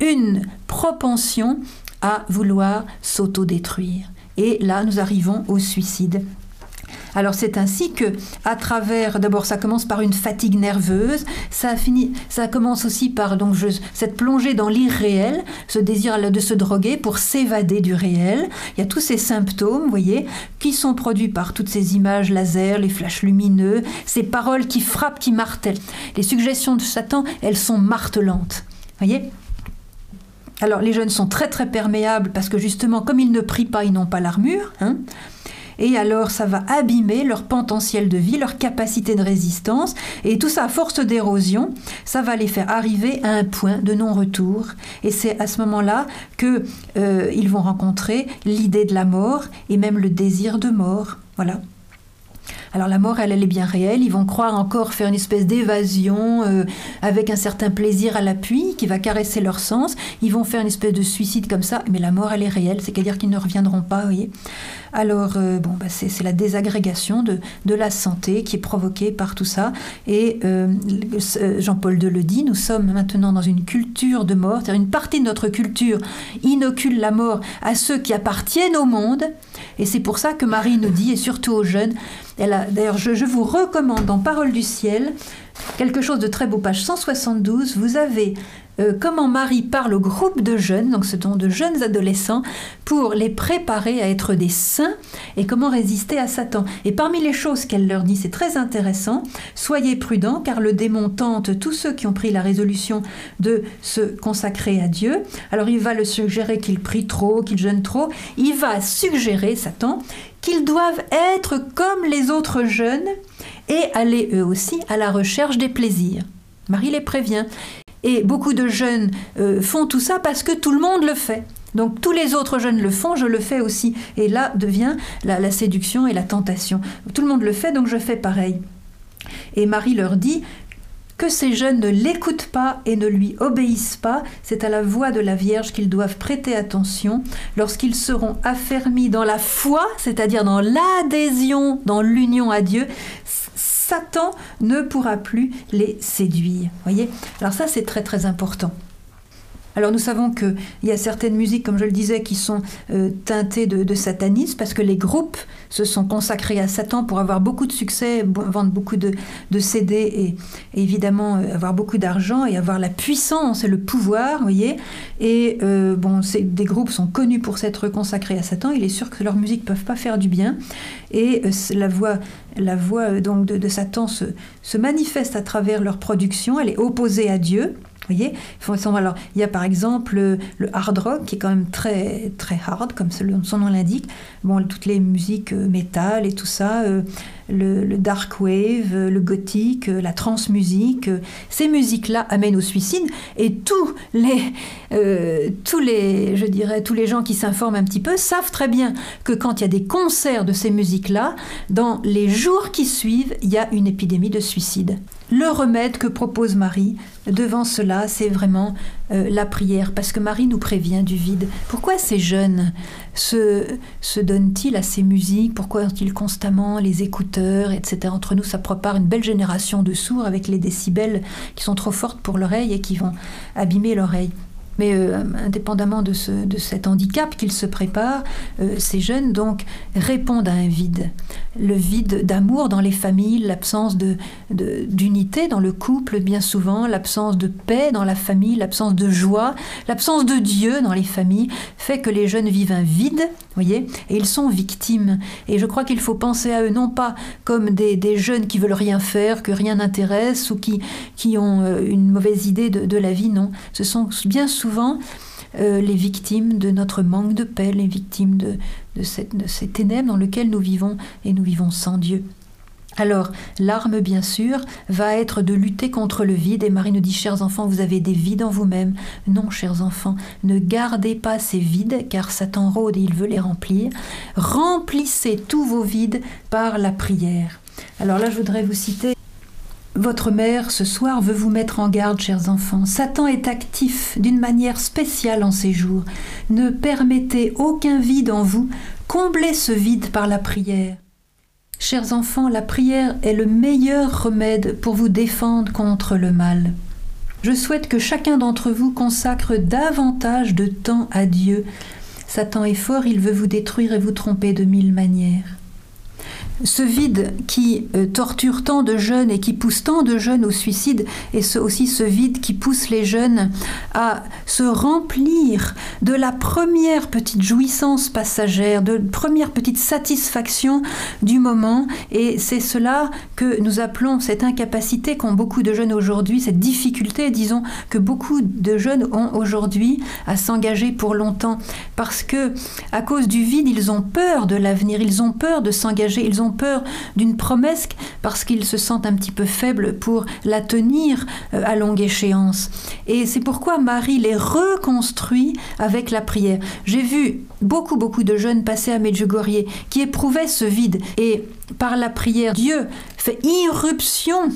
Une propension à vouloir s'autodétruire. Et là, nous arrivons au suicide. Alors c'est ainsi que, à travers, d'abord ça commence par une fatigue nerveuse, ça finit, ça commence aussi par donc cette plongée dans l'irréel, ce désir de se droguer pour s'évader du réel. Il y a tous ces symptômes, vous voyez, qui sont produits par toutes ces images laser, les flashs lumineux, ces paroles qui frappent, qui martèlent. Les suggestions de Satan, elles sont martelantes, voyez. Alors les jeunes sont très très perméables parce que justement comme ils ne prient pas, ils n'ont pas l'armure. Hein et alors ça va abîmer leur potentiel de vie, leur capacité de résistance, et tout ça à force d'érosion, ça va les faire arriver à un point de non-retour. Et c'est à ce moment-là que euh, ils vont rencontrer l'idée de la mort et même le désir de mort. Voilà. Alors la mort, elle, elle est bien réelle. Ils vont croire encore faire une espèce d'évasion euh, avec un certain plaisir à l'appui qui va caresser leur sens. Ils vont faire une espèce de suicide comme ça, mais la mort, elle est réelle. C'est-à-dire qu'ils ne reviendront pas, vous voyez. Alors, euh, bah, c'est la désagrégation de, la santé qui est provoquée par tout ça. Et euh, Jean-Paul II le dit, nous sommes maintenant dans une culture de mort, c'est-à-dire une partie de notre culture inocule la mort à ceux qui appartiennent au monde. Et c'est pour ça que Marie nous dit, et surtout aux jeunes, d'ailleurs, je, je vous recommande dans Parole du ciel quelque chose de très beau, page 172, vous avez euh, comment Marie parle au groupe de jeunes, donc ce sont de jeunes adolescents, pour les préparer à être des saints et comment résister à Satan. Et parmi les choses qu'elle leur dit, c'est très intéressant, soyez prudents car le démon tente tous ceux qui ont pris la résolution de se consacrer à Dieu. Alors il va le suggérer qu'ils prient trop, qu'ils jeûnent trop. Il va suggérer, Satan, qu'ils doivent être comme les autres jeunes et aller eux aussi à la recherche des plaisirs. Marie les prévient. Et beaucoup de jeunes euh, font tout ça parce que tout le monde le fait. Donc tous les autres jeunes le font, je le fais aussi. Et là devient la, séduction et la tentation. Tout le monde le fait, donc je fais pareil. Et Marie leur dit que ces jeunes ne l'écoutent pas et ne lui obéissent pas, c'est à la voix de la Vierge qu'ils doivent prêter attention lorsqu'ils seront affermis dans la foi, c'est-à-dire dans l'adhésion, dans l'union à Dieu. Satan ne pourra plus les séduire. Voyez? Alors ça, c'est très très important. Alors nous savons qu'il y a certaines musiques, comme je le disais, qui sont euh, teintées de, satanisme, parce que les groupes se sont consacrés à Satan pour avoir beaucoup de succès, vendre beaucoup de, CD et, évidemment euh, avoir beaucoup d'argent et avoir la puissance et le pouvoir, vous voyez. Et euh, bon, des groupes sont connus pour s'être consacrés à Satan. Il est sûr que leurs musiques ne peuvent pas faire du bien. Et la voix, donc de, Satan se manifeste à travers leur production. Elle est opposée à Dieu voyez il y a par exemple le, hard rock qui est quand même très, très hard, comme son nom l'indique. Bon, toutes les musiques euh, métal et tout ça, euh, le, dark wave, euh, le gothique, la trance musique, ces musiques-là amènent au suicide. Et tous les, tous les, je dirais, tous les gens qui s'informent un petit peu savent très bien que quand il y a des concerts de ces musiques-là, dans les jours qui suivent, il y a une épidémie de suicide. Le remède que propose Marie devant cela, c'est vraiment euh, la prière, parce que Marie nous prévient du vide. Pourquoi ces jeunes se, se donnent-ils à ces musiques? Pourquoi ont-ils constamment les écouteurs, etc. Entre nous, ça prépare une belle génération de sourds avec les décibels qui sont trop fortes pour l'oreille et qui vont abîmer l'oreille. Mais euh, indépendamment de, ce, de, cet handicap qu'ils se préparent, euh, ces jeunes donc répondent à un vide. Le vide d'amour dans les familles, l'absence d'unité de, d'unité dans le couple bien souvent, l'absence de paix dans la famille, l'absence de joie, l'absence de Dieu dans les familles, fait que les jeunes vivent un vide, voyez, et ils sont victimes. Et je crois qu'il faut penser à eux non pas comme des, des, jeunes qui veulent rien faire, que rien n'intéresse ou qui, qui ont euh, une mauvaise idée de, de la vie, non. Ce sont bien souvent souvent euh, les victimes de notre manque de paix, les victimes de, de, cette, de ces ténèbres dans lesquelles nous vivons et nous vivons sans Dieu. Alors, l'arme, bien sûr, va être de lutter contre le vide. Et Marie nous dit, chers enfants, vous avez des vides en vous-même. Non, chers enfants, ne gardez pas ces vides, car Satan rôde et il veut les remplir. Remplissez tous vos vides par la prière. Alors là, je voudrais vous citer votre mère, ce soir, veut vous mettre en garde, chers enfants. Satan est actif d'une manière spéciale en ces jours. Ne permettez aucun vide en vous. Comblez ce vide par la prière. Chers enfants, la prière est le meilleur remède pour vous défendre contre le mal. Je souhaite que chacun d'entre vous consacre davantage de temps à Dieu. Satan est fort, il veut vous détruire et vous tromper de mille manières ce vide qui euh, torture tant de jeunes et qui pousse tant de jeunes au suicide, et aussi ce vide qui pousse les jeunes à se remplir de la première petite jouissance passagère, de première petite satisfaction du moment. Et c'est cela que nous appelons cette incapacité qu'ont beaucoup de jeunes aujourd'hui, cette difficulté, disons, que beaucoup de jeunes ont aujourd'hui à s'engager pour longtemps. Parce que, à cause du vide, ils ont peur de l'avenir, ils ont peur de s'engager, ils ont peur d'une promesse parce qu'ils se sentent un petit peu faibles pour la tenir euh, à longue échéance. Et c'est pourquoi Marie les reconstruit avec la prière. J'ai vu beaucoup, beaucoup de jeunes passer à Medjugorje qui éprouvaient ce vide. Et par la prière, Dieu fait irruption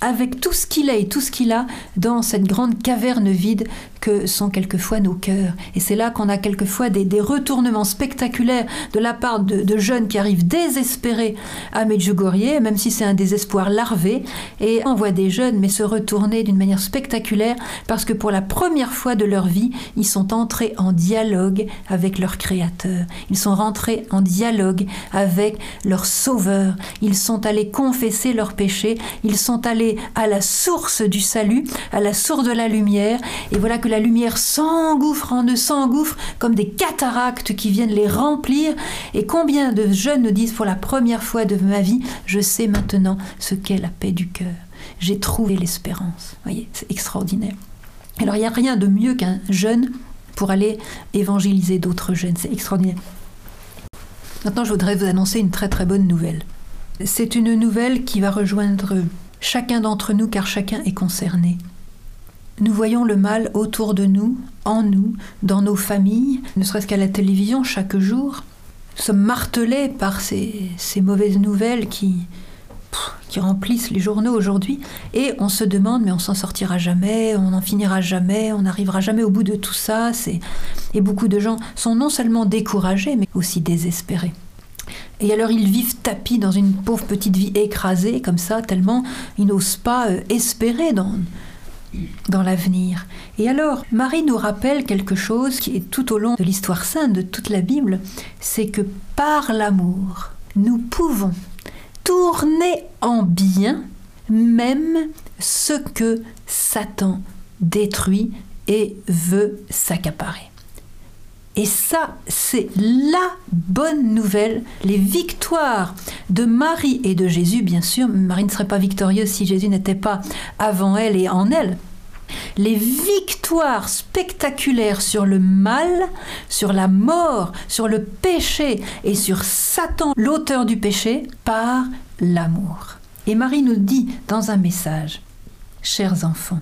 avec tout ce qu'il est et tout ce qu'il a dans cette grande caverne vide que sont quelquefois nos cœurs. Et c'est là qu'on a quelquefois des, des, retournements spectaculaires de la part de, jeunes qui arrivent désespérés à Medjugorje, même si c'est un désespoir larvé, et on voit des jeunes mais se retourner d'une manière spectaculaire parce que pour la première fois de leur vie, ils sont entrés en dialogue avec leur Créateur. Ils sont rentrés en dialogue avec leur Sauveur. Ils sont allés confesser leurs péchés. Ils sont allés à la source du salut, à la source de la lumière. Et voilà que la lumière s'engouffre en eux, s'engouffre comme des cataractes qui viennent les remplir. Et combien de jeunes nous disent pour la première fois de ma vie, je sais maintenant ce qu'est la paix du cœur. J'ai trouvé l'espérance. Vous voyez, c'est extraordinaire. Alors il n'y a rien de mieux qu'un jeune pour aller évangéliser d'autres jeunes. C'est extraordinaire. Maintenant, je voudrais vous annoncer une très très bonne nouvelle. C'est une nouvelle qui va rejoindre chacun d'entre nous car chacun est concerné. Nous voyons le mal autour de nous, en nous, dans nos familles, ne serait-ce qu'à la télévision chaque jour. Nous sommes martelés par ces, ces mauvaises nouvelles qui, qui remplissent les journaux aujourd'hui, et on se demande, mais on s'en sortira jamais, on n'en finira jamais, on n'arrivera jamais au bout de tout ça. Et beaucoup de gens sont non seulement découragés, mais aussi désespérés. Et alors ils vivent tapis dans une pauvre petite vie écrasée, comme ça, tellement ils n'osent pas euh, espérer dans, dans l'avenir. Et alors, Marie nous rappelle quelque chose qui est tout au long de l'histoire sainte de toute la Bible, c'est que par l'amour, nous pouvons tourner en bien même ce que Satan détruit et veut s'accaparer. Et ça, c'est la bonne nouvelle. Les victoires de Marie et de Jésus, bien sûr, Marie ne serait pas victorieuse si Jésus n'était pas avant elle et en elle. Les victoires spectaculaires sur le mal, sur la mort, sur le péché et sur Satan, l'auteur du péché, par l'amour. Et Marie nous dit dans un message, chers enfants,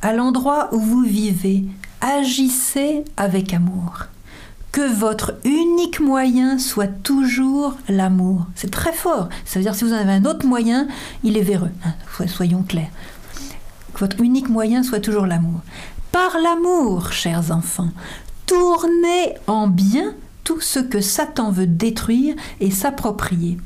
à l'endroit où vous vivez, agissez avec amour. Que votre unique moyen soit toujours l'amour. C'est très fort. Ça veut dire que si vous en avez un autre moyen, il est véreux. Hein, soyons clairs. Que votre unique moyen soit toujours l'amour. Par l'amour, chers enfants, tournez en bien tout ce que Satan veut détruire et s'approprier.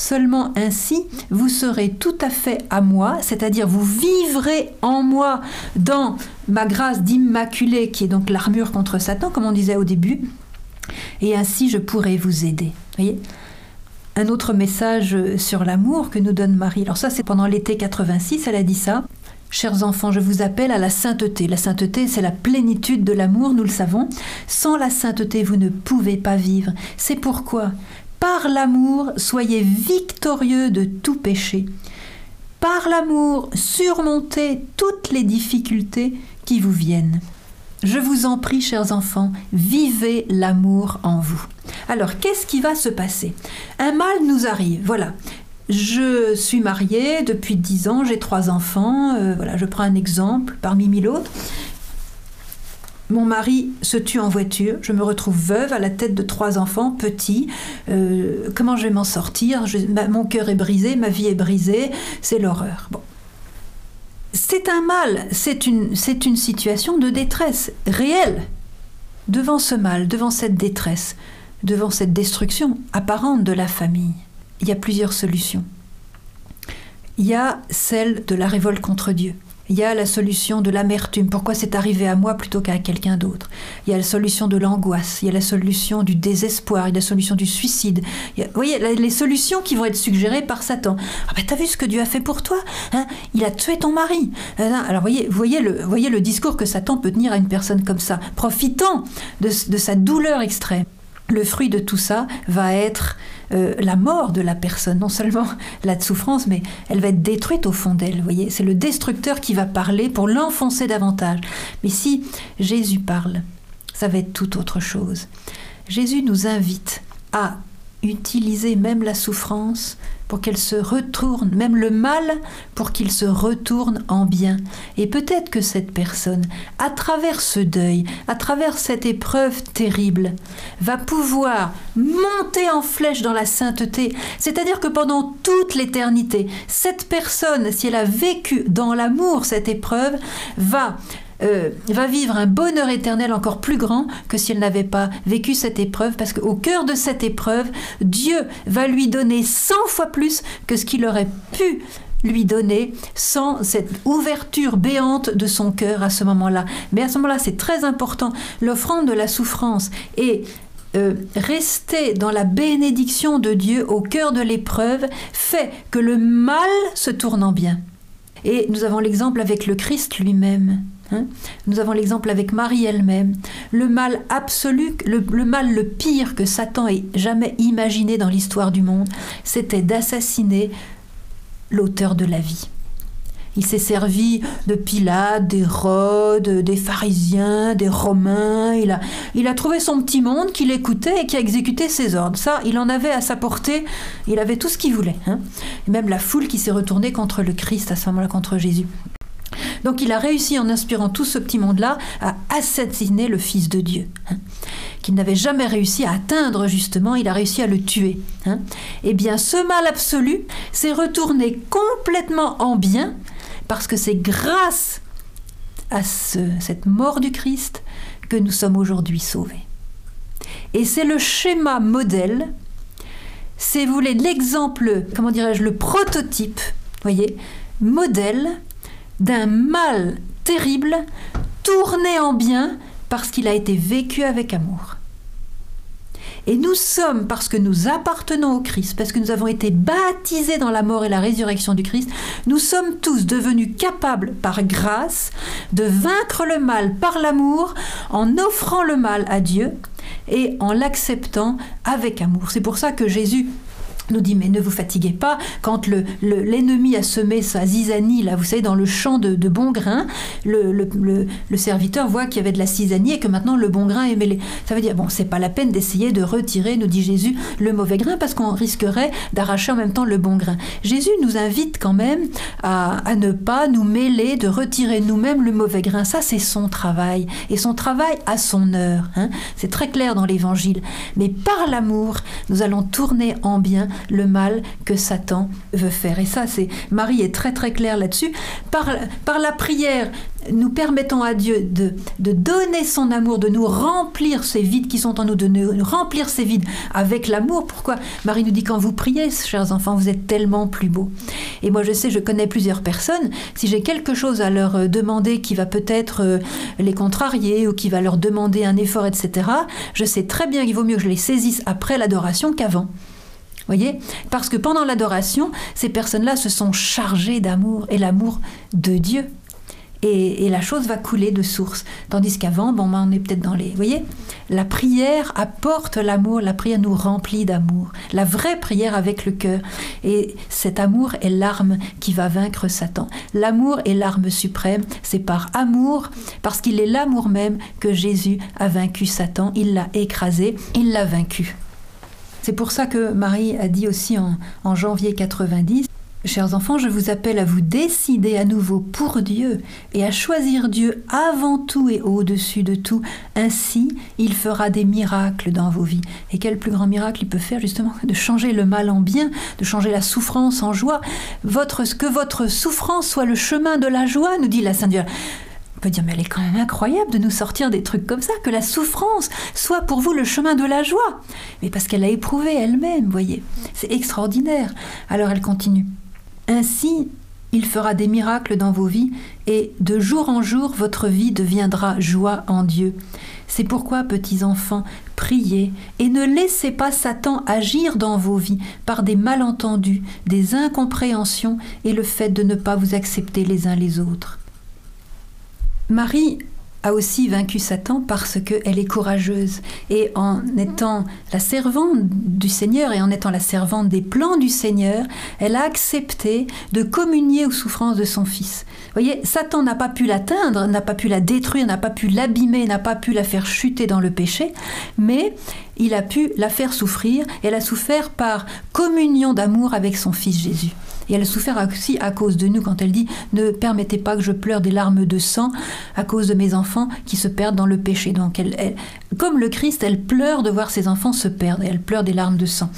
Seulement ainsi, vous serez tout à fait à moi, c'est-à-dire vous vivrez en moi dans ma grâce d'immaculé, qui est donc l'armure contre Satan, comme on disait au début, et ainsi je pourrai vous aider. Voyez? Un autre message sur l'amour que nous donne Marie. Alors ça, c'est pendant l'été 86, elle a dit ça. Chers enfants, je vous appelle à la sainteté. La sainteté, c'est la plénitude de l'amour, nous le savons. Sans la sainteté, vous ne pouvez pas vivre. C'est pourquoi par l'amour, soyez victorieux de tout péché. Par l'amour, surmontez toutes les difficultés qui vous viennent. Je vous en prie, chers enfants, vivez l'amour en vous. Alors, qu'est-ce qui va se passer? Un mal nous arrive, voilà. Je suis mariée depuis dix ans, j'ai trois enfants, euh, voilà, je prends un exemple parmi mille autres. Mon mari se tue en voiture, je me retrouve veuve à la tête de trois enfants petits. Euh, comment je vais m'en sortir? Mon cœur est brisé, ma vie est brisée, c'est l'horreur. C'est un mal, c'est une situation de détresse réelle. Devant ce mal, devant cette détresse, devant cette destruction apparente de la famille, il y a plusieurs solutions. Il y a celle de la révolte contre Dieu. Il y a la solution de l'amertume. Pourquoi c'est arrivé à moi plutôt qu'à quelqu'un d'autre? Il y a la solution de l'angoisse. Il y a la solution du désespoir. Il y a la solution du suicide. vous voyez, les solutions qui vont être suggérées par Satan. Ah ben, t'as vu ce que Dieu a fait pour toi hein? Il a tué ton mari. Hein, alors, le, voyez le discours que Satan peut tenir à une personne comme ça, profitant de, de sa douleur extrême. Le fruit de tout ça va être euh, la mort de la personne, non seulement la souffrance, mais elle va être détruite au fond d'elle. Voyez, c'est le destructeur qui va parler pour l'enfoncer davantage. Mais si Jésus parle, ça va être tout autre chose. Jésus nous invite à utiliser même la souffrance pour qu'elle se retourne, même le mal, pour qu'il se retourne en bien. Et peut-être que cette personne, à travers ce deuil, à travers cette épreuve terrible, va pouvoir monter en flèche dans la sainteté. C'est-à-dire que pendant toute l'éternité, cette personne, si elle a vécu dans l'amour cette épreuve, va euh, va vivre un bonheur éternel encore plus grand que si elle n'avait pas vécu cette épreuve, parce qu'au cœur de cette épreuve, Dieu va lui donner 100 fois plus que ce qu'il aurait pu lui donner sans cette ouverture béante de son cœur à ce moment-là. Mais à ce moment-là, c'est très important. L'offrande de la souffrance et euh, rester dans la bénédiction de Dieu au cœur de l'épreuve fait que le mal se tourne en bien. Et nous avons l'exemple avec le Christ lui-même. Hein. Nous avons l'exemple avec Marie elle-même. Le mal absolu, le, mal le pire que Satan ait jamais imaginé dans l'histoire du monde, c'était d'assassiner l'auteur de la vie. Il s'est servi de Pilate, d'Hérode, des pharisiens, des Romains. Il a, trouvé son petit monde qui l'écoutait et qui a exécuté ses ordres. Ça, il en avait à sa portée. Il avait tout ce qu'il voulait. Hein. Même la foule qui s'est retournée contre le Christ à ce moment-là, contre Jésus. Donc il a réussi en inspirant tout ce petit monde-là à assassiner le Fils de Dieu, hein, qu'il n'avait jamais réussi à atteindre justement, il a réussi à le tuer. Hein. Eh bien ce mal absolu s'est retourné complètement en bien parce que c'est grâce à cette mort du Christ que nous sommes aujourd'hui sauvés. Et c'est le schéma modèle, c'est, vous l'exemple, comment dirais-je, le prototype, voyez, modèle d'un mal terrible tourné en bien parce qu'il a été vécu avec amour. Et nous sommes, parce que nous appartenons au Christ, parce que nous avons été baptisés dans la mort et la résurrection du Christ, nous sommes tous devenus capables, par grâce, de vaincre le mal par l'amour, en offrant le mal à Dieu et en l'acceptant avec amour. C'est pour ça que Jésus nous dit mais ne vous fatiguez pas quand l'ennemi a semé sa zizanie là vous savez dans le champ de, bon grain le, serviteur voit qu'il y avait de la zizanie et que maintenant le bon grain est mêlé. Ça veut dire bon c'est pas la peine d'essayer de retirer nous dit Jésus le mauvais grain parce qu'on risquerait d'arracher en même temps le bon grain. Jésus nous invite quand même à, ne pas nous mêler de retirer nous-mêmes le mauvais grain. Ça c'est son travail et son travail a son heure hein. c'est très clair dans l'évangile. Mais par l'amour nous allons tourner en bien le mal que Satan veut faire. Et ça, c'est Marie est très très claire là-dessus. Par, la prière, nous permettons à Dieu de, de, donner son amour, de nous remplir ces vides qui sont en nous, de nous remplir ces vides avec l'amour. Pourquoi Marie nous dit quand vous priez, chers enfants, vous êtes tellement plus beaux. Et moi, je sais, je connais plusieurs personnes. Si j'ai quelque chose à leur euh, demander qui va peut-être euh, les contrarier ou qui va leur demander un effort, etc., je sais très bien qu'il vaut mieux que je les saisisse après l'adoration qu'avant voyez Parce que pendant l'adoration, ces personnes-là se sont chargées d'amour et l'amour de Dieu. Et, la chose va couler de source. Tandis qu'avant, bon, ben, on est peut-être dans les... Vous voyez La prière apporte l'amour, la prière nous remplit d'amour. La vraie prière avec le cœur. Et cet amour est l'arme qui va vaincre Satan. L'amour est l'arme suprême. C'est par amour, parce qu'il est l'amour même que Jésus a vaincu Satan. Il l'a écrasé, il l'a vaincu. C'est pour ça que Marie a dit aussi en, janvier 90, Chers enfants, je vous appelle à vous décider à nouveau pour Dieu et à choisir Dieu avant tout et au-dessus de tout. Ainsi, il fera des miracles dans vos vies. Et quel plus grand miracle il peut faire justement De changer le mal en bien, de changer la souffrance en joie. Votre, que votre souffrance soit le chemin de la joie, nous dit la Sainte Vierge. On peut dire, mais elle est quand même incroyable de nous sortir des trucs comme ça, que la souffrance soit pour vous le chemin de la joie. Mais parce qu'elle a éprouvé elle-même, voyez. C'est extraordinaire. Alors elle continue. Ainsi, il fera des miracles dans vos vies, et de jour en jour, votre vie deviendra joie en Dieu. C'est pourquoi, petits enfants, priez et ne laissez pas Satan agir dans vos vies par des malentendus, des incompréhensions et le fait de ne pas vous accepter les uns les autres. Marie a aussi vaincu Satan parce qu'elle est courageuse. Et en étant la servante du Seigneur et en étant la servante des plans du Seigneur, elle a accepté de communier aux souffrances de son Fils. Vous voyez, Satan n'a pas pu l'atteindre, n'a pas pu la détruire, n'a pas pu l'abîmer, n'a pas pu la faire chuter dans le péché, mais il a pu la faire souffrir. Elle a souffert par communion d'amour avec son Fils Jésus. Et elle souffert aussi à cause de nous quand elle dit Ne permettez pas que je pleure des larmes de sang à cause de mes enfants qui se perdent dans le péché. Donc, elle, comme le Christ, elle pleure de voir ses enfants se perdre et elle pleure des larmes de sang.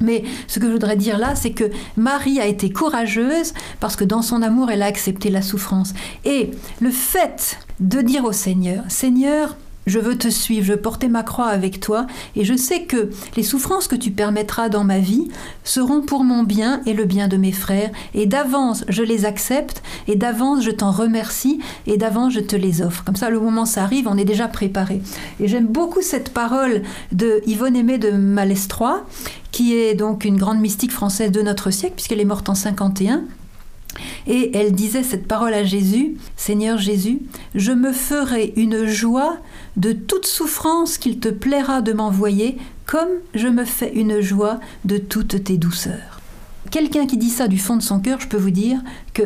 Mais ce que je voudrais dire là, c'est que Marie a été courageuse parce que dans son amour, elle a accepté la souffrance. Et le fait de dire au Seigneur, Seigneur, je veux te suivre, je veux porter ma croix avec toi, et je sais que les souffrances que tu permettras dans ma vie seront pour mon bien et le bien de mes frères, et d'avance je les accepte, et d'avance je t'en remercie, et d'avance je te les offre. Comme ça, le moment ça arrive, on est déjà préparé. Et j'aime beaucoup cette parole de Yvonne Aimée de Malestroit, qui est donc une grande mystique française de notre siècle, puisqu'elle est morte en 51. Et elle disait cette parole à Jésus, Seigneur Jésus, je me ferai une joie de toute souffrance qu'il te plaira de m'envoyer, comme je me fais une joie de toutes tes douceurs. Quelqu'un qui dit ça du fond de son cœur, je peux vous dire que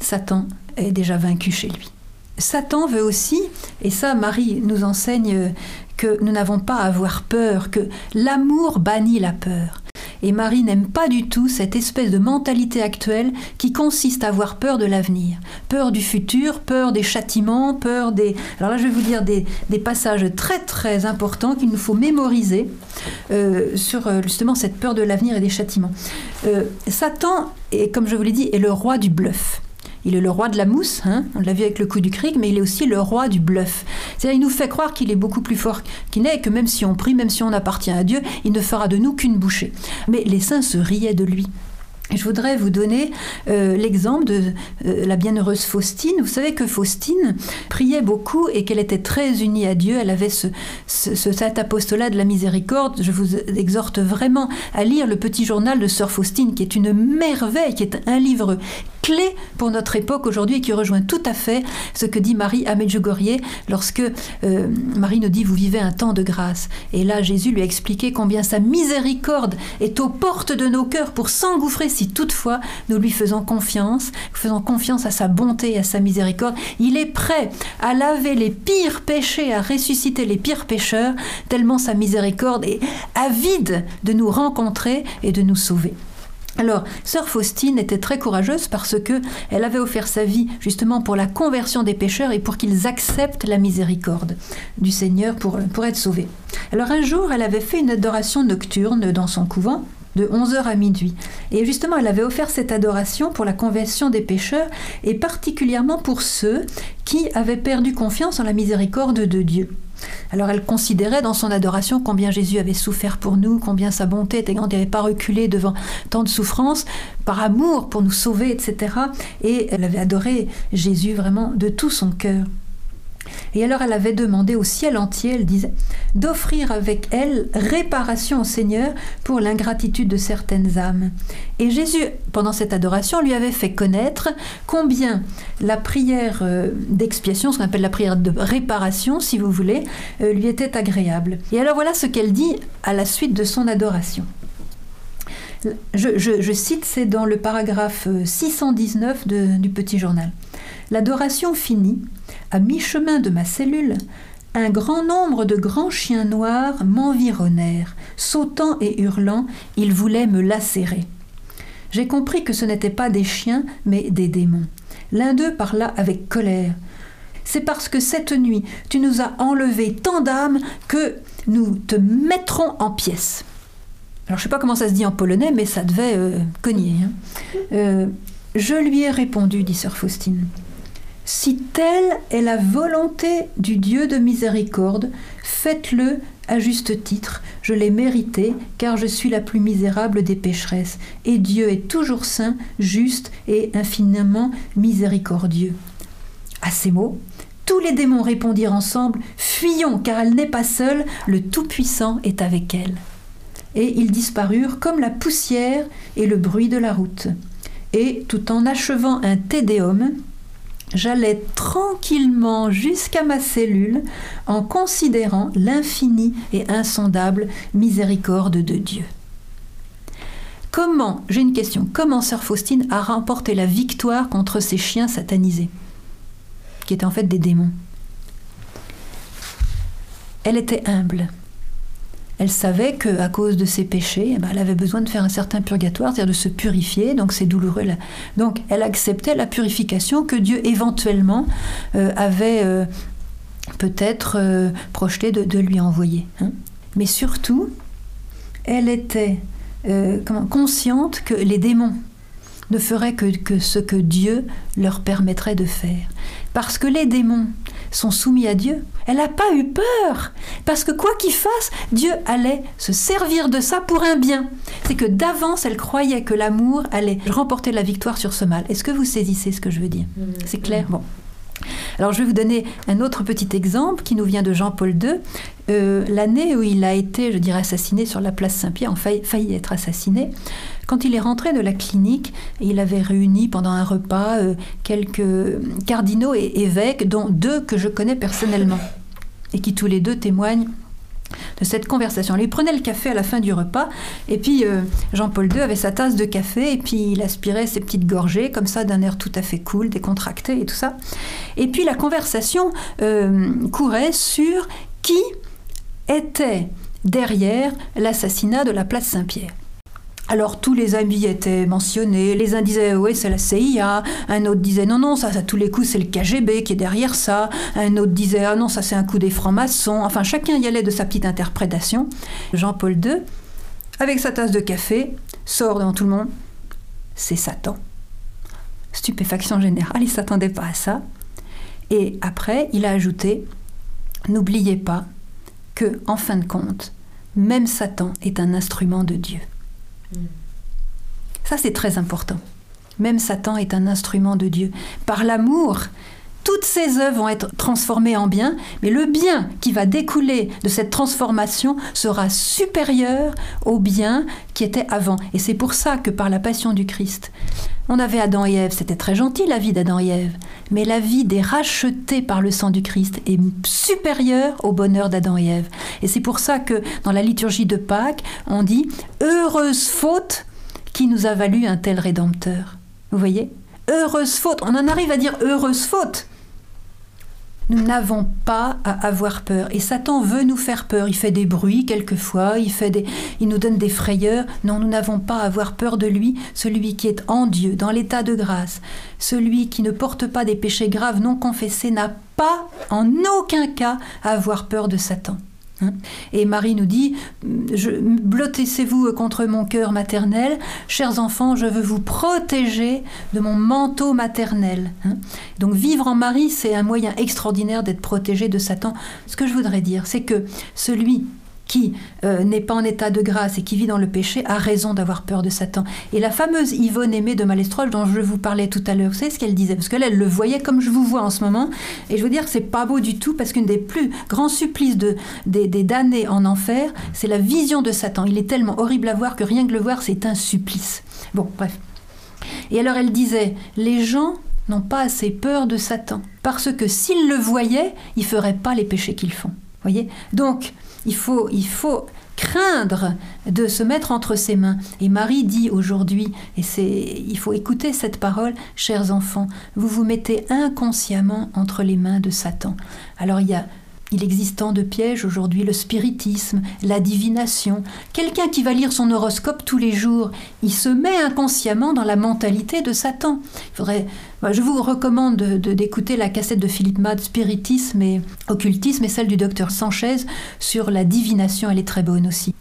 Satan est déjà vaincu chez lui. Satan veut aussi, et ça Marie nous enseigne que nous n'avons pas à avoir peur, que l'amour bannit la peur. Et Marie n'aime pas du tout cette espèce de mentalité actuelle qui consiste à avoir peur de l'avenir, peur du futur, peur des châtiments, peur des... Alors là, je vais vous dire des, passages très très importants qu'il nous faut mémoriser euh, sur euh, justement cette peur de l'avenir et des châtiments. Euh, Satan, est, comme je vous l'ai dit, est le roi du bluff. Il est le roi de la mousse, hein, on l'a vu avec le coup du cric, mais il est aussi le roi du bluff. C'est-à-dire, il nous fait croire qu'il est beaucoup plus fort qu'il n'est, que même si on prie, même si on appartient à Dieu, il ne fera de nous qu'une bouchée. Mais les saints se riaient de lui. Je voudrais vous donner euh, l'exemple de euh, la bienheureuse Faustine. Vous savez que Faustine priait beaucoup et qu'elle était très unie à Dieu. Elle avait ce, cet apostolat de la miséricorde. Je vous exhorte vraiment à lire le petit journal de Sœur Faustine, qui est une merveille, qui est un livre clé pour notre époque aujourd'hui et qui rejoint tout à fait ce que dit Marie à Medjugorje lorsque euh, Marie nous dit vous vivez un temps de grâce. Et là, Jésus lui a expliqué combien sa miséricorde est aux portes de nos cœurs pour s'engouffrer si toutefois nous lui faisons confiance, faisons confiance à sa bonté et à sa miséricorde. Il est prêt à laver les pires péchés, à ressusciter les pires pécheurs, tellement sa miséricorde est avide de nous rencontrer et de nous sauver. Alors, sœur Faustine était très courageuse parce que elle avait offert sa vie justement pour la conversion des pécheurs et pour qu'ils acceptent la miséricorde du Seigneur pour, pour être sauvés. Alors un jour, elle avait fait une adoration nocturne dans son couvent de 11h à minuit. Et justement, elle avait offert cette adoration pour la conversion des pécheurs et particulièrement pour ceux qui avaient perdu confiance en la miséricorde de Dieu. Alors elle considérait dans son adoration combien Jésus avait souffert pour nous, combien sa bonté était grande, il n'avait pas reculé devant tant de souffrances, par amour pour nous sauver, etc. Et elle avait adoré Jésus vraiment de tout son cœur. Et alors elle avait demandé au ciel entier, elle disait, d'offrir avec elle réparation au Seigneur pour l'ingratitude de certaines âmes. Et Jésus, pendant cette adoration, lui avait fait connaître combien la prière euh, d'expiation, ce qu'on appelle la prière de réparation, si vous voulez, euh, lui était agréable. Et alors voilà ce qu'elle dit à la suite de son adoration. Je, cite, c'est dans le paragraphe 619 du petit journal. L'adoration finie, à mi-chemin de ma cellule, un grand nombre de grands chiens noirs m'environnèrent. Sautant et hurlant, ils voulaient me lacérer. J'ai compris que ce n'étaient pas des chiens, mais des démons. L'un d'eux parla avec colère. C'est parce que cette nuit, tu nous as enlevé tant d'âmes que nous te mettrons en pièces. Alors je ne sais pas comment ça se dit en polonais, mais ça devait euh, cogner. Hein. Euh, je lui ai répondu, dit sœur Faustine. Si telle est la volonté du Dieu de miséricorde, faites-le à juste titre, je l'ai mérité, car je suis la plus misérable des pécheresses, et Dieu est toujours saint, juste et infiniment miséricordieux. À ces mots, tous les démons répondirent ensemble Fuyons, car elle n'est pas seule, le Tout-Puissant est avec elle. Et ils disparurent comme la poussière et le bruit de la route. Et tout en achevant un Tédéum, j'allais tranquillement jusqu'à ma cellule en considérant l'infini et insondable miséricorde de Dieu. Comment, j'ai une question, comment Sœur Faustine a remporté la victoire contre ces chiens satanisés, qui étaient en fait des démons? Elle était humble. Elle savait qu'à cause de ses péchés, eh ben, elle avait besoin de faire un certain purgatoire, c'est-à-dire de se purifier, donc c'est douloureux. Donc elle acceptait la purification que Dieu éventuellement euh, avait euh, peut-être euh, projeté de, lui envoyer. Hein. Mais surtout, elle était consciente que les démons ne feraient que, ce que Dieu leur permettrait de faire. Parce que les démons sont soumis à Dieu. Elle n'a pas eu peur. Parce que quoi qu'il fasse, Dieu allait se servir de ça pour un bien. C'est que d'avance, elle croyait que l'amour allait remporter la victoire sur ce mal. Est-ce que vous saisissez ce que je veux dire? Mmh. C'est clair? Bon. Alors je vais vous donner un autre petit exemple qui nous vient de Jean-Paul II. Euh, l'année où il a été, je dirais, assassiné sur la place Saint-Pierre, enfin failli être assassiné, quand il est rentré de la clinique, il avait réuni pendant un repas euh, quelques cardinaux et évêques, dont deux que je connais personnellement, et qui tous les deux témoignent de cette conversation. Il prenait le café à la fin du repas, et puis euh, Jean-Paul II avait sa tasse de café, et puis il aspirait ses petites gorgées, comme ça, d'un air tout à fait cool, décontracté et tout ça. Et puis la conversation euh, courait sur qui était derrière l'assassinat de la place Saint-Pierre. Alors tous les amis étaient mentionnés, les uns disaient oui c'est la CIA, un autre disait non non ça, à tous les coups c'est le KGB qui est derrière ça, un autre disait ah non ça c'est un coup des francs-maçons, enfin chacun y allait de sa petite interprétation. Jean-Paul II, avec sa tasse de café, sort devant tout le monde, c'est Satan. Stupéfaction générale, il ne s'attendait pas à ça. Et après, il a ajouté, n'oubliez pas que, en fin de compte, même Satan est un instrument de Dieu. Ça, c'est très important. Même Satan est un instrument de Dieu. Par l'amour, toutes ces œuvres vont être transformées en bien, mais le bien qui va découler de cette transformation sera supérieur au bien qui était avant. Et c'est pour ça que par la passion du Christ, on avait Adam et Ève, c'était très gentil la vie d'Adam et Ève, mais la vie des rachetés par le sang du Christ est supérieure au bonheur d'Adam et Ève. Et c'est pour ça que dans la liturgie de Pâques, on dit heureuse faute qui nous a valu un tel rédempteur. Vous voyez? Heureuse faute. On en arrive à dire heureuse faute. Nous n'avons pas à avoir peur. Et Satan veut nous faire peur. Il fait des bruits quelquefois, il, nous donne des frayeurs. Non, nous n'avons pas à avoir peur de lui, celui qui est en Dieu, dans l'état de grâce. Celui qui ne porte pas des péchés graves non confessés n'a pas en aucun cas à avoir peur de Satan. Hein. Et Marie nous dit, blottissez-vous contre mon cœur maternel, chers enfants, je veux vous protéger de mon manteau maternel. Hein. Donc vivre en Marie, c'est un moyen extraordinaire d'être protégé de Satan. Ce que je voudrais dire, c'est que celui qui euh, n'est pas en état de grâce et qui vit dans le péché a raison d'avoir peur de Satan. Et la fameuse Yvonne aimée de Malestroche dont je vous parlais tout à l'heure, vous savez ce qu'elle disait? Parce qu'elle, elle le voyait comme je vous vois en ce moment. Et je veux dire, c'est pas beau du tout parce qu'une des plus grands supplices de, des, des damnés en enfer, c'est la vision de Satan. Il est tellement horrible à voir que rien que le voir, c'est un supplice. Bon, bref. Et alors elle disait, les gens n'ont pas assez peur de Satan. Parce que s'ils le voyaient, ils feraient pas les péchés qu'ils font. Voyez? Donc, il faut, il faut craindre de se mettre entre ses mains. Et Marie dit aujourd'hui, et c'est, il faut écouter cette parole, chers enfants, vous vous mettez inconsciemment entre les mains de Satan. Alors il y a il existe tant de pièges aujourd'hui, le spiritisme, la divination. Quelqu'un qui va lire son horoscope tous les jours, il se met inconsciemment dans la mentalité de Satan. Je vous recommande d'écouter la cassette de Philippe Mad, Spiritisme et Occultisme, et celle du docteur Sanchez sur la divination, elle est très bonne aussi.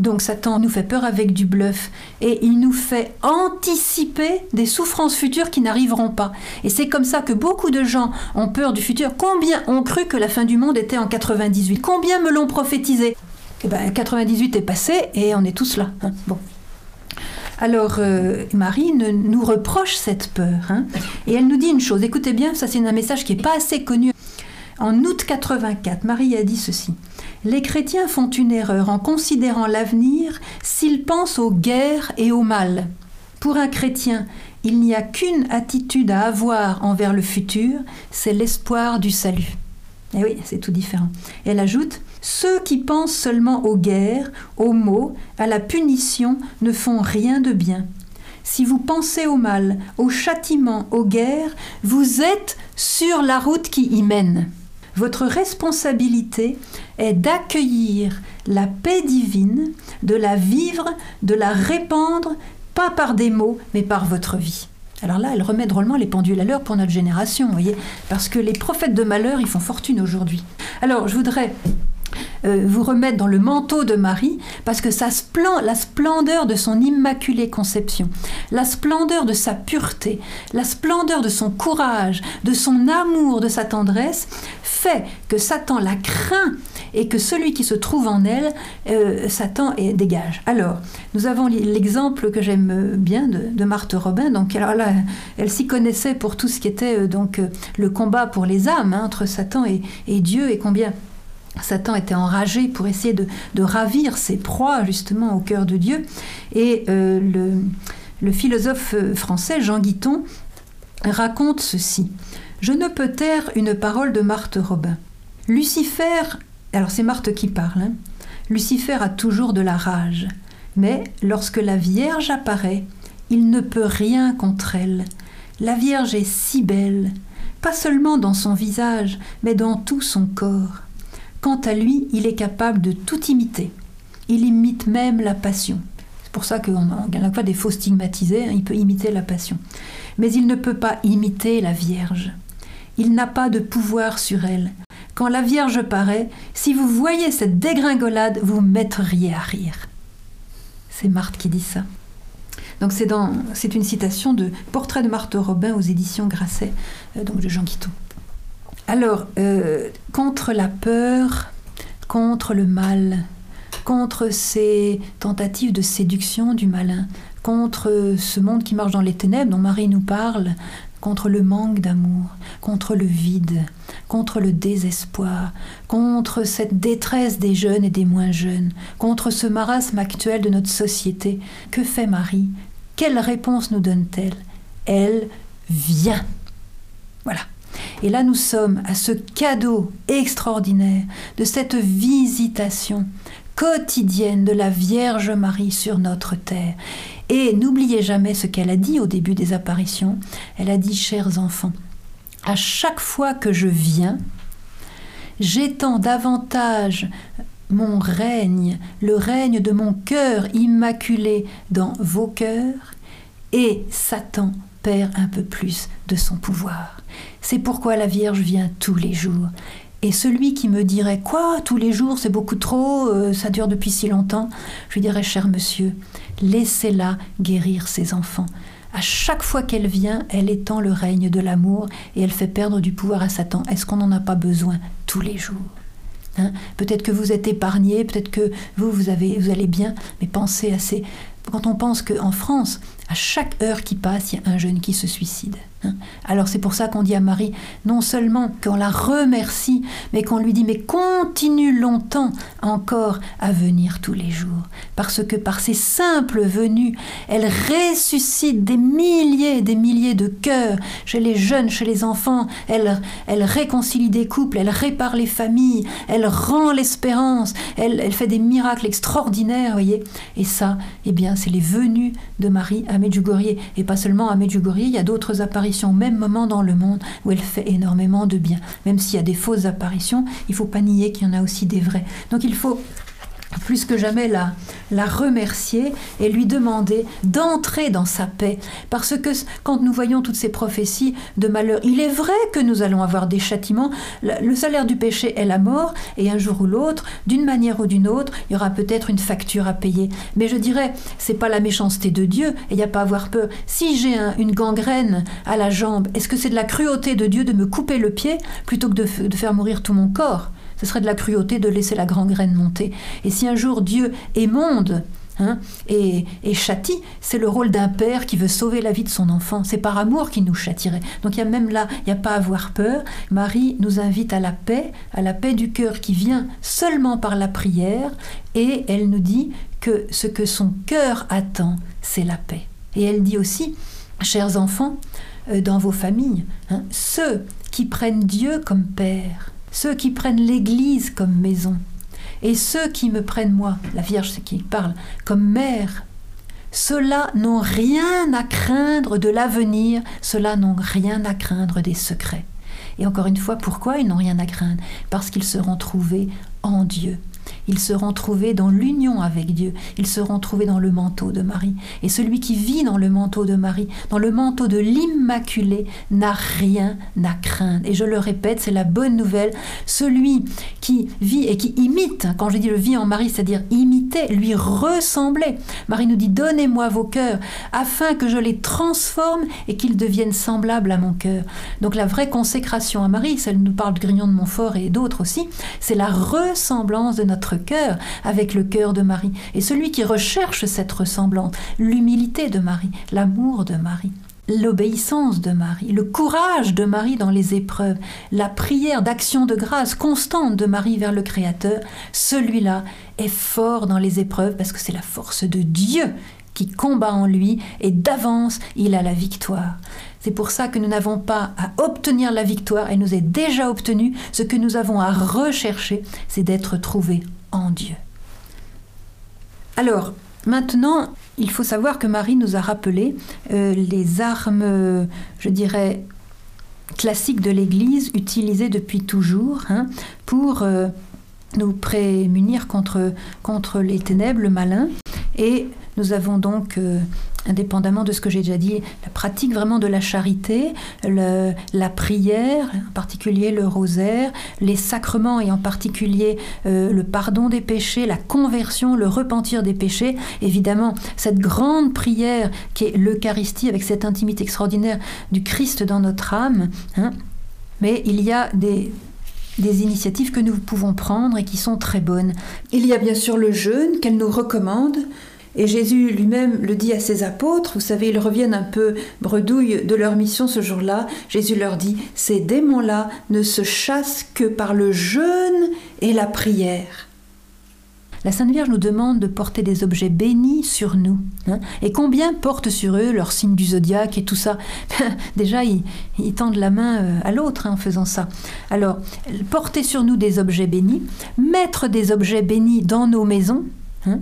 Donc Satan nous fait peur avec du bluff et il nous fait anticiper des souffrances futures qui n'arriveront pas. Et c'est comme ça que beaucoup de gens ont peur du futur. Combien ont cru que la fin du monde était en 98 Combien me l'ont prophétisé? Eh ben 98 est passé et on est tous là. Hein. Alors euh, Marie nous reproche cette peur hein. et elle nous dit une chose. Écoutez bien, ça c'est un message qui n'est pas assez connu. En août 84, Marie a dit ceci. Les chrétiens font une erreur en considérant l'avenir s'ils pensent aux guerres et au mal. Pour un chrétien, il n'y a qu'une attitude à avoir envers le futur, c'est l'espoir du salut. Eh oui, c'est tout différent. Elle ajoute Ceux qui pensent seulement aux guerres, aux maux, à la punition ne font rien de bien. Si vous pensez au mal, au châtiment, aux guerres, vous êtes sur la route qui y mène. Votre responsabilité est d'accueillir la paix divine, de la vivre, de la répandre, pas par des mots, mais par votre vie. Alors là, elle remet drôlement les pendules à l'heure pour notre génération, vous voyez, parce que les prophètes de malheur, ils font fortune aujourd'hui. Alors, je voudrais euh, vous remettre dans le manteau de Marie, parce que sa la splendeur de son immaculée conception, la splendeur de sa pureté, la splendeur de son courage, de son amour, de sa tendresse, fait que Satan la craint et que celui qui se trouve en elle, euh, Satan et dégage. Alors, nous avons l'exemple que j'aime bien de, Marthe Robin. Donc, elle s'y connaissait pour tout ce qui était euh, donc le combat pour les âmes hein, entre Satan et Dieu et combien Satan était enragé pour essayer de, ravir ses proies justement au cœur de Dieu. Et euh, le, philosophe français Jean Guiton raconte ceci. Je ne peux taire une parole de Marthe Robin. Lucifer, alors c'est Marthe qui parle, hein. Lucifer a toujours de la rage, mais lorsque la Vierge apparaît, il ne peut rien contre elle. La Vierge est si belle, pas seulement dans son visage, mais dans tout son corps. Quant à lui, il est capable de tout imiter. Il imite même la passion. C'est pour ça qu'on n'a pas des faux stigmatisés, hein, il peut imiter la passion. Mais il ne peut pas imiter la Vierge. Il n'a pas de pouvoir sur elle. Quand la Vierge paraît, si vous voyez cette dégringolade, vous mettriez à rire. C'est Marthe qui dit ça. Donc c'est, une citation de Portrait de Marthe Robin aux éditions Grasset, euh, de Jean Guiton. Alors, euh, contre la peur, contre le mal, contre ces tentatives de séduction du malin, contre ce monde qui marche dans les ténèbres dont Marie nous parle, contre le manque d'amour, contre le vide, contre le désespoir, contre cette détresse des jeunes et des moins jeunes, contre ce marasme actuel de notre société. Que fait Marie? Quelle réponse nous donne-t-elle? Elle vient. Voilà. Et là, nous sommes à ce cadeau extraordinaire de cette visitation quotidienne de la Vierge Marie sur notre terre. Et n'oubliez jamais ce qu'elle a dit au début des apparitions. Elle a dit, chers enfants, à chaque fois que je viens, j'étends davantage mon règne, le règne de mon cœur immaculé dans vos cœurs, et Satan perd un peu plus de son pouvoir. C'est pourquoi la Vierge vient tous les jours. Et celui qui me dirait Quoi, tous les jours, c'est beaucoup trop, euh, ça dure depuis si longtemps Je lui dirais Cher monsieur, laissez-la guérir ses enfants. À chaque fois qu'elle vient, elle étend le règne de l'amour et elle fait perdre du pouvoir à Satan. Est-ce qu'on n'en a pas besoin tous les jours hein? Peut-être que vous êtes épargné, peut-être que vous, vous, avez, vous allez bien, mais pensez à ces... Quand on pense qu'en France, à chaque heure qui passe, il y a un jeune qui se suicide. Hein? Alors c'est pour ça qu'on dit à Marie, non seulement qu'on la remercie, mais qu'on lui dit, mais continue longtemps encore à venir tous les jours. Parce que par ses simples venues, elle ressuscite des milliers et des milliers de cœurs chez les jeunes, chez les enfants. Elle, elle réconcilie des couples, elle répare les familles, elle rend l'espérance, elle, elle fait des miracles extraordinaires, voyez. Et ça, eh bien, c'est les venues de Marie à Medjugorje. Et pas seulement à Medjugorje, il y a d'autres apparitions au même moment dans le monde où elle fait énormément de bien. Même s'il y a des fausses apparitions, il faut pas nier qu'il y en a aussi des vraies. Donc il faut plus que jamais la, la remercier et lui demander d'entrer dans sa paix. Parce que quand nous voyons toutes ces prophéties de malheur, il est vrai que nous allons avoir des châtiments. Le salaire du péché est la mort, et un jour ou l'autre, d'une manière ou d'une autre, il y aura peut-être une facture à payer. Mais je dirais, c'est pas la méchanceté de Dieu, et il n'y a pas à avoir peur. Si j'ai une gangrène à la jambe, est-ce que c'est de la cruauté de Dieu de me couper le pied plutôt que de, de faire mourir tout mon corps? Ce serait de la cruauté de laisser la grande graine monter. Et si un jour Dieu émonde hein, et, châtie, c'est le rôle d'un père qui veut sauver la vie de son enfant. C'est par amour qu'il nous châtierait. Donc il y a même là, il n'y a pas à avoir peur. Marie nous invite à la paix, à la paix du cœur qui vient seulement par la prière, et elle nous dit que ce que son cœur attend, c'est la paix. Et elle dit aussi, chers enfants, euh, dans vos familles, hein, ceux qui prennent Dieu comme Père, ceux qui prennent l'Église comme maison, et ceux qui me prennent moi, la Vierge qui parle, comme mère, ceux-là n'ont rien à craindre de l'avenir, ceux-là n'ont rien à craindre des secrets. Et encore une fois, pourquoi ils n'ont rien à craindre? Parce qu'ils seront trouvés en Dieu. Ils seront trouvés dans l'union avec Dieu. Ils seront trouvés dans le manteau de Marie. Et celui qui vit dans le manteau de Marie, dans le manteau de l'Immaculée, n'a rien à craindre. Et je le répète, c'est la bonne nouvelle. Celui qui vit et qui imite, quand je dis le vit en Marie, c'est-à-dire imiter, lui ressembler. Marie nous dit, donnez-moi vos cœurs, afin que je les transforme et qu'ils deviennent semblables à mon cœur. Donc la vraie consécration à Marie, celle nous parle de Grignon de Montfort et d'autres aussi, c'est la ressemblance de notre cœur avec le cœur de Marie. Et celui qui recherche cette ressemblance, l'humilité de Marie, l'amour de Marie, l'obéissance de Marie, le courage de Marie dans les épreuves, la prière d'action de grâce constante de Marie vers le Créateur, celui-là est fort dans les épreuves parce que c'est la force de Dieu qui combat en lui et d'avance il a la victoire. C'est pour ça que nous n'avons pas à obtenir la victoire, elle nous est déjà obtenue. Ce que nous avons à rechercher, c'est d'être trouvés Dieu. Alors, maintenant, il faut savoir que Marie nous a rappelé euh, les armes, je dirais, classiques de l'Église, utilisées depuis toujours hein, pour euh, nous prémunir contre, contre les ténèbres, le malin. Et nous avons donc, euh, indépendamment de ce que j'ai déjà dit, la pratique vraiment de la charité, la prière, en particulier le rosaire, les sacrements et en particulier euh, le pardon des péchés, la conversion, le repentir des péchés. Évidemment, cette grande prière qui est l'Eucharistie avec cette intimité extraordinaire du Christ dans notre âme. Hein. Mais il y a des, des initiatives que nous pouvons prendre et qui sont très bonnes. Il y a bien sûr le jeûne qu'elle nous recommande, et Jésus lui-même le dit à ses apôtres, vous savez, ils reviennent un peu bredouilles de leur mission ce jour-là. Jésus leur dit, ces démons-là ne se chassent que par le jeûne et la prière. La Sainte Vierge nous demande de porter des objets bénis sur nous. Hein. et combien portent sur eux leur signe du zodiaque et tout ça? Déjà, ils, tendent la main euh, à l'autre hein, en faisant ça. Alors, porter sur nous des objets bénis, mettre des objets bénis dans nos maisons, hein,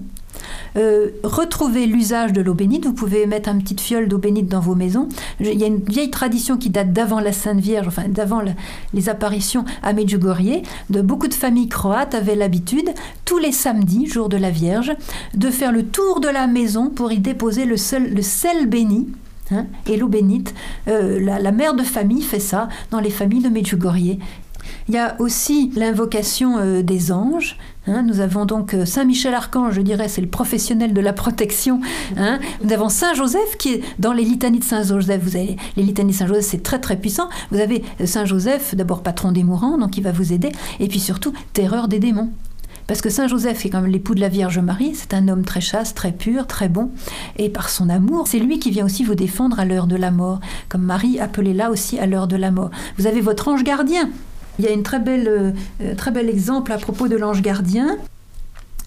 euh, retrouvez l'usage de l'eau bénite. Vous pouvez mettre une petite fiole d'eau bénite dans vos maisons. Il y a une vieille tradition qui date d'avant la Sainte Vierge, enfin d'avant les apparitions à Medjugorje. De beaucoup de familles croates avaient l'habitude, tous les samedis, jour de la Vierge, de faire le tour de la maison pour y déposer le, le sel béni. Hein, et l'eau bénite. Euh, la, la, mère de famille fait ça dans les familles de Medjugorje. Il y a aussi l'invocation euh, des anges. Hein. nous avons donc euh, Saint Michel Archange, je dirais, c'est le professionnel de la protection. Hein. nous avons Saint Joseph qui est dans les litanies de Saint Joseph. Vous avez les litanies de Saint Joseph, c'est très très puissant. Vous avez euh, Saint Joseph, d'abord patron des mourants, donc il va vous aider, et puis surtout terreur des démons. Parce que Saint Joseph est comme l'époux de la Vierge Marie, c'est un homme très chaste, très pur, très bon, et par son amour, c'est lui qui vient aussi vous défendre à l'heure de la mort, comme Marie appelée là aussi à l'heure de la mort. Vous avez votre ange gardien, il y a un très bel, euh, très bel exemple à propos de l'ange gardien.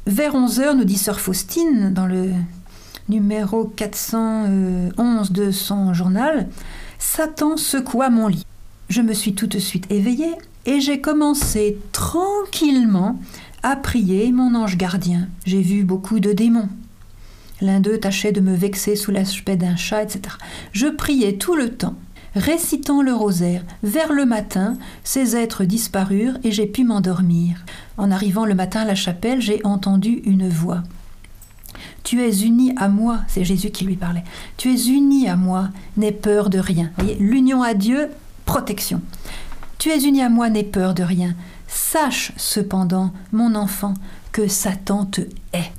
Vers 11h, nous dit Sœur Faustine, dans le numéro 411 de son journal, Satan secoua mon lit. Je me suis tout de suite éveillée et j'ai commencé tranquillement à prier mon ange gardien. J'ai vu beaucoup de démons. L'un d'eux tâchait de me vexer sous l'aspect d'un chat, etc. Je priais tout le temps récitant le rosaire. Vers le matin, ces êtres disparurent et j'ai pu m'endormir. En arrivant le matin à la chapelle, j'ai entendu une voix. Tu es uni à moi, c'est Jésus qui lui parlait. Tu es uni à moi, n'aie peur de rien. L'union à Dieu, protection. Tu es uni à moi, n'aie peur de rien. Sache cependant, mon enfant, que Satan te hait.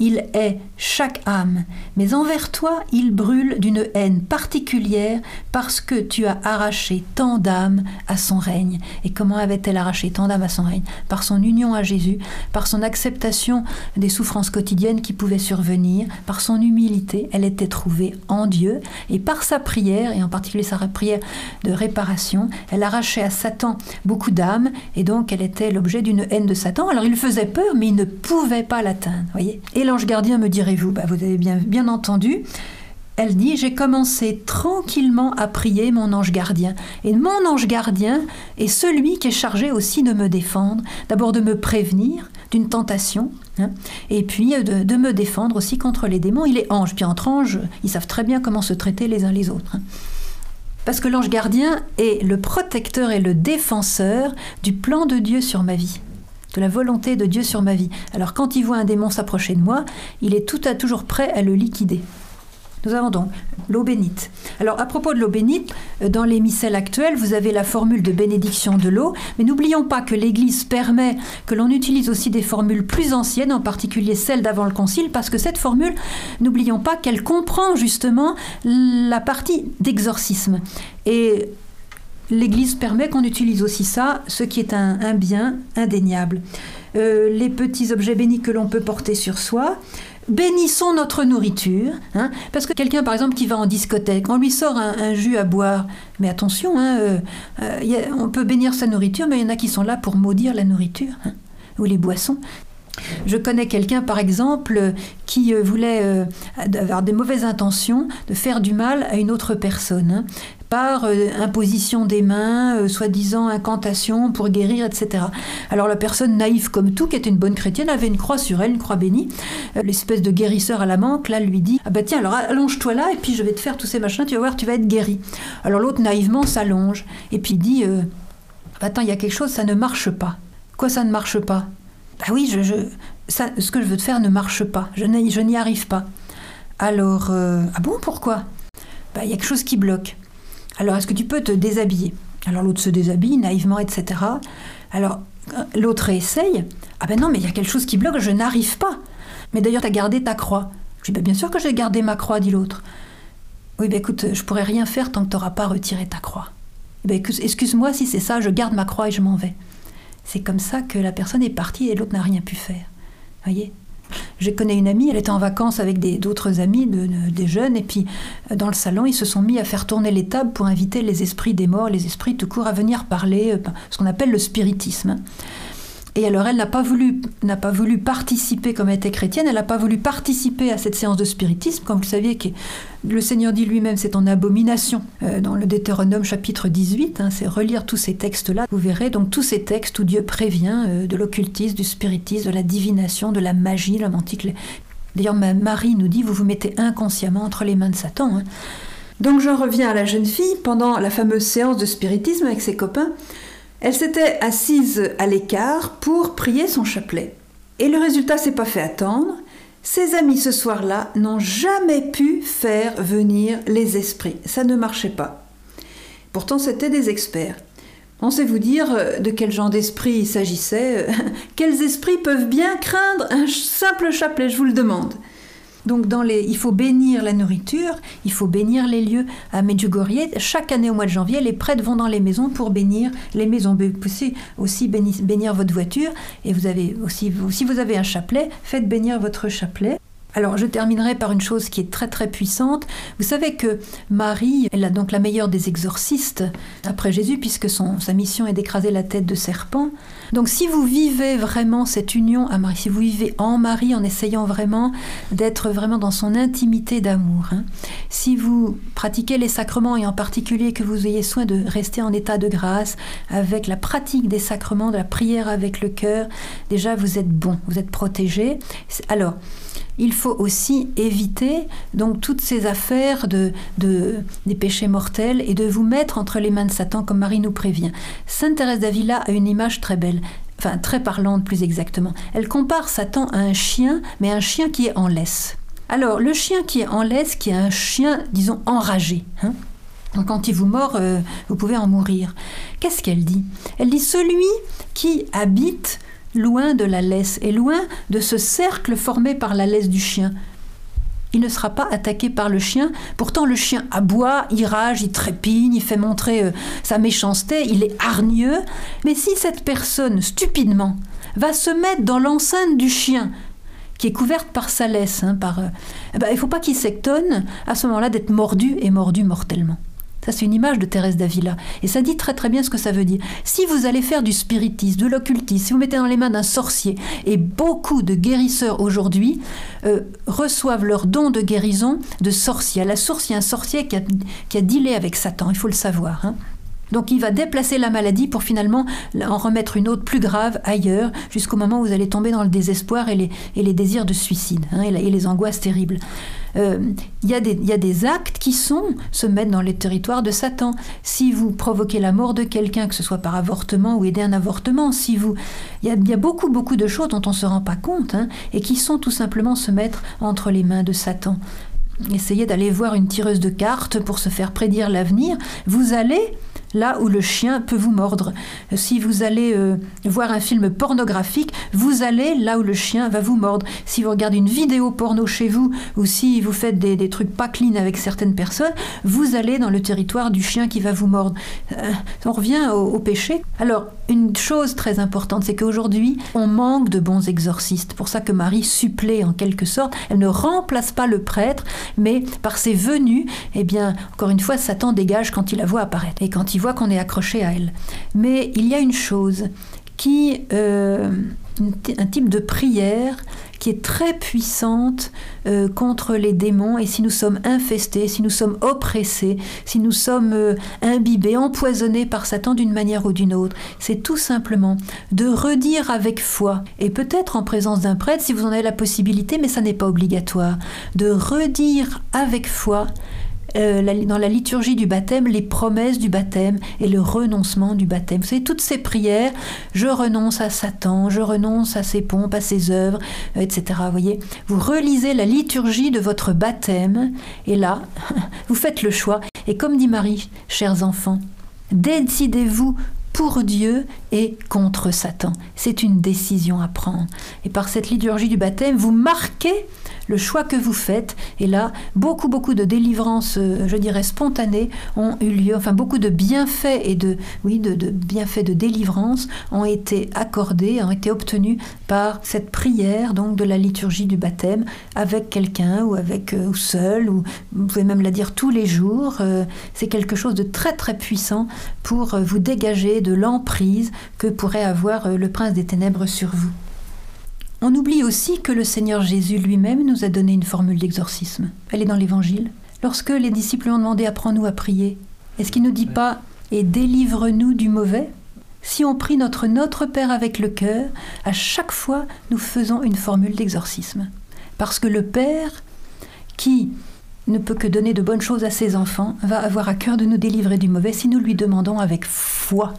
Il est chaque âme, mais envers toi il brûle d'une haine particulière parce que tu as arraché tant d'âmes à son règne. Et comment avait-elle arraché tant d'âmes à son règne? Par son union à Jésus, par son acceptation des souffrances quotidiennes qui pouvaient survenir, par son humilité, elle était trouvée en Dieu, et par sa prière, et en particulier sa prière de réparation, elle arrachait à Satan beaucoup d'âmes, et donc elle était l'objet d'une haine de Satan. Alors il faisait peur, mais il ne pouvait pas l'atteindre. Voyez? L'ange gardien, me direz-vous, bah, vous avez bien, bien entendu, elle dit J'ai commencé tranquillement à prier mon ange gardien. Et mon ange gardien est celui qui est chargé aussi de me défendre, d'abord de me prévenir d'une tentation, hein, et puis de, me défendre aussi contre les démons. Il est ange, puis entre anges, ils savent très bien comment se traiter les uns les autres. Hein. Parce que l'ange gardien est le protecteur et le défenseur du plan de Dieu sur ma vie de la volonté de Dieu sur ma vie. Alors quand il voit un démon s'approcher de moi, il est tout à toujours prêt à le liquider. Nous avons donc l'eau bénite. Alors à propos de l'eau bénite, euh, dans les missels actuels, vous avez la formule de bénédiction de l'eau, mais n'oublions pas que l'Église permet que l'on utilise aussi des formules plus anciennes, en particulier celles d'avant le Concile, parce que cette formule, n'oublions pas qu'elle comprend justement la partie d'exorcisme. Et l'Église permet qu'on utilise aussi ça, ce qui est un, bien indéniable. Euh, les petits objets bénis que l'on peut porter sur soi, bénissons notre nourriture. Hein, parce que quelqu'un, par exemple, qui va en discothèque, on lui sort un, jus à boire. Mais attention, hein, euh, euh, on peut bénir sa nourriture, mais il y en a qui sont là pour maudire la nourriture hein, ou les boissons. Je connais quelqu'un, par exemple, qui voulait avoir des mauvaises intentions de faire du mal à une autre personne par euh, imposition des mains, euh, soi-disant incantation pour guérir, etc. Alors la personne naïve comme tout, qui était une bonne chrétienne, avait une croix sur elle, une croix bénie. Euh, l'espèce de guérisseur à la manque, là, lui dit Ah bah tiens, alors allonge-toi là, et puis je vais te faire tous ces machins, tu vas voir, tu vas être guéri. Alors l'autre naïvement s'allonge, et puis dit Attends, il y a quelque chose, ça ne marche pas. Quoi, ça ne marche pas? Bah oui, je, ce que je veux te faire ne marche pas, je n'y arrive pas. Alors, ah bon, pourquoi? Bah il y a quelque chose qui bloque. Alors, est-ce que tu peux te déshabiller? Alors, l'autre se déshabille naïvement, etc. Alors, l'autre essaye. Ah ben non, mais il y a quelque chose qui bloque, je n'arrive pas. Mais d'ailleurs, tu as gardé ta croix. Je dis, ben bien sûr que j'ai gardé ma croix, dit l'autre. Oui, ben écoute, je pourrais rien faire tant que tu n'auras pas retiré ta croix. Ben, excuse-moi si c'est ça, je garde ma croix et je m'en vais. C'est comme ça que la personne est partie et l'autre n'a rien pu faire. Voyez? Je connais une amie, elle était en vacances avec d'autres amis, des jeunes, et puis euh, dans le salon, ils se sont mis à faire tourner les tables pour inviter les esprits des morts, les esprits tout court, à venir parler, euh, ce qu'on appelle le spiritisme. Et alors, elle n'a pas voulu, n'a pas voulu participer, comme elle était chrétienne, elle n'a pas voulu participer à cette séance de spiritisme. Comme vous saviez, que le Seigneur dit lui-même, c'est en abomination. Euh, dans le Deutéronome chapitre 18, hein, c'est relire tous ces textes-là. Vous verrez donc tous ces textes où Dieu prévient euh, de l'occultisme, du spiritisme, de la divination, de la magie, l'homme antique. D'ailleurs, Marie nous dit, vous vous mettez inconsciemment entre les mains de Satan. Hein. Donc j'en reviens à la jeune fille, pendant la fameuse séance de spiritisme avec ses copains, elle s'était assise à l'écart pour prier son chapelet. Et le résultat s'est pas fait attendre. Ses amis ce soir-là n'ont jamais pu faire venir les esprits. Ça ne marchait pas. Pourtant, c'étaient des experts. On sait vous dire euh, de quel genre d'esprit il s'agissait. Quels esprits peuvent bien craindre un simple chapelet, je vous le demande. Donc il faut bénir la nourriture, il faut bénir les lieux. À Medjugorje, chaque année au mois de janvier, les prêtres vont dans les maisons pour bénir les maisons. Vous pouvez aussi bénir, votre voiture et vous avez aussi, si vous avez un chapelet, faites bénir votre chapelet. Alors je terminerai par une chose qui est très très puissante. Vous savez que Marie, elle a donc la meilleure des exorcistes après Jésus puisque son, sa mission est d'écraser la tête de serpent. Donc si vous vivez vraiment cette union à Marie, si vous vivez en Marie en essayant vraiment d'être vraiment dans son intimité d'amour, hein, si vous pratiquez les sacrements et en particulier que vous ayez soin de rester en état de grâce avec la pratique des sacrements, de la prière avec le cœur, déjà vous êtes bon, vous êtes protégé. Alors, il faut aussi éviter donc toutes ces affaires de, des péchés mortels et de vous mettre entre les mains de Satan comme Marie nous prévient. Sainte Thérèse d'Avila a une image très belle, enfin très parlante plus exactement. Elle compare Satan à un chien, mais un chien qui est en laisse. Alors le chien qui est en laisse, qui est un chien, disons, enragé. Hein donc quand il vous mord, euh, vous pouvez en mourir. Qu'est-ce qu'elle dit? Elle dit celui qui habite loin de la laisse et loin de ce cercle formé par la laisse du chien. Il ne sera pas attaqué par le chien. Pourtant, le chien aboie, il rage, il trépigne, il fait montrer euh, sa méchanceté, il est hargneux. Mais si cette personne, stupidement, va se mettre dans l'enceinte du chien, qui est couverte par sa laisse, hein, par, euh, eh ben, il ne faut pas qu'il s'étonne à ce moment-là d'être mordu et mordu mortellement. Ça, c'est une image de Thérèse d'Avila. Et ça dit très très bien ce que ça veut dire. Si vous allez faire du spiritisme, de l'occultisme, si vous mettez dans les mains d'un sorcier, et beaucoup de guérisseurs aujourd'hui euh, reçoivent leur don de guérison de sorcier. À la source, il y a un sorcier qui a, qui dealé avec Satan, il faut le savoir. Hein. Donc il va déplacer la maladie pour finalement en remettre une autre plus grave ailleurs, jusqu'au moment où vous allez tomber dans le désespoir et les, et désirs de suicide, hein, et, les angoisses terribles. Euh, il y, a des actes qui sont se mettre dans les territoires de Satan. Si vous provoquez la mort de quelqu'un, que ce soit par avortement ou aider un avortement, si vous, il y, a, beaucoup beaucoup de choses dont on se rend pas compte hein, et qui sont tout simplement se mettre entre les mains de Satan. Essayez d'aller voir une tireuse de cartes pour se faire prédire l'avenir. Vous allez là où le chien peut vous mordre. Si vous allez euh, voir un film pornographique, vous allez là où le chien va vous mordre. Si vous regardez une vidéo porno chez vous, ou si vous faites des, trucs pas clean avec certaines personnes, vous allez dans le territoire du chien qui va vous mordre. Euh, on revient au, péché. Alors, une chose très importante, c'est qu'aujourd'hui, on manque de bons exorcistes. Pour ça que Marie supplée en quelque sorte. Elle ne remplace pas le prêtre, mais par ses venues, eh bien, encore une fois, Satan dégage quand il la voit apparaître. Et quand il qu'on est accroché à elle. Mais il y a une chose qui, euh, un type de prière qui est très puissante euh, contre les démons. Et si nous sommes infestés, si nous sommes oppressés, si nous sommes euh, imbibés, empoisonnés par Satan d'une manière ou d'une autre, c'est tout simplement de redire avec foi, et peut-être en présence d'un prêtre si vous en avez la possibilité, mais ça n'est pas obligatoire, de redire avec foi euh, dans la liturgie du baptême les promesses du baptême et le renoncement du baptême. Vous savez, toutes ces prières, je renonce à Satan, je renonce à ses pompes, à ses œuvres, euh, etc. Vous voyez, vous relisez la liturgie de votre baptême et là, vous faites le choix. Et comme dit Marie, chers enfants, décidez-vous pour Dieu et contre Satan. C'est une décision à prendre. Et par cette liturgie du baptême, vous marquez le choix que vous faites. Et là, beaucoup, beaucoup de délivrances, euh, je dirais, spontanées ont eu lieu. Enfin, beaucoup de bienfaits et de, oui, de, bienfaits de délivrance ont été accordés, ont été obtenus par cette prière, donc, de la liturgie du baptême avec quelqu'un ou avec, euh, ou seul, ou vous pouvez même la dire tous les jours. Euh, c'est quelque chose de très, très puissant pour vous dégager de l'emprise que pourrait avoir le prince des ténèbres sur vous. On oublie aussi que le Seigneur Jésus lui-même nous a donné une formule d'exorcisme. Elle est dans l'Évangile. Lorsque les disciples ont demandé Apprends-nous à prier, est-ce qu'il ne dit pas Et délivre-nous du mauvais? Si on prie notre Notre Père avec le cœur, à chaque fois nous faisons une formule d'exorcisme. Parce que le Père, qui ne peut que donner de bonnes choses à ses enfants, va avoir à cœur de nous délivrer du mauvais si nous lui demandons avec foi.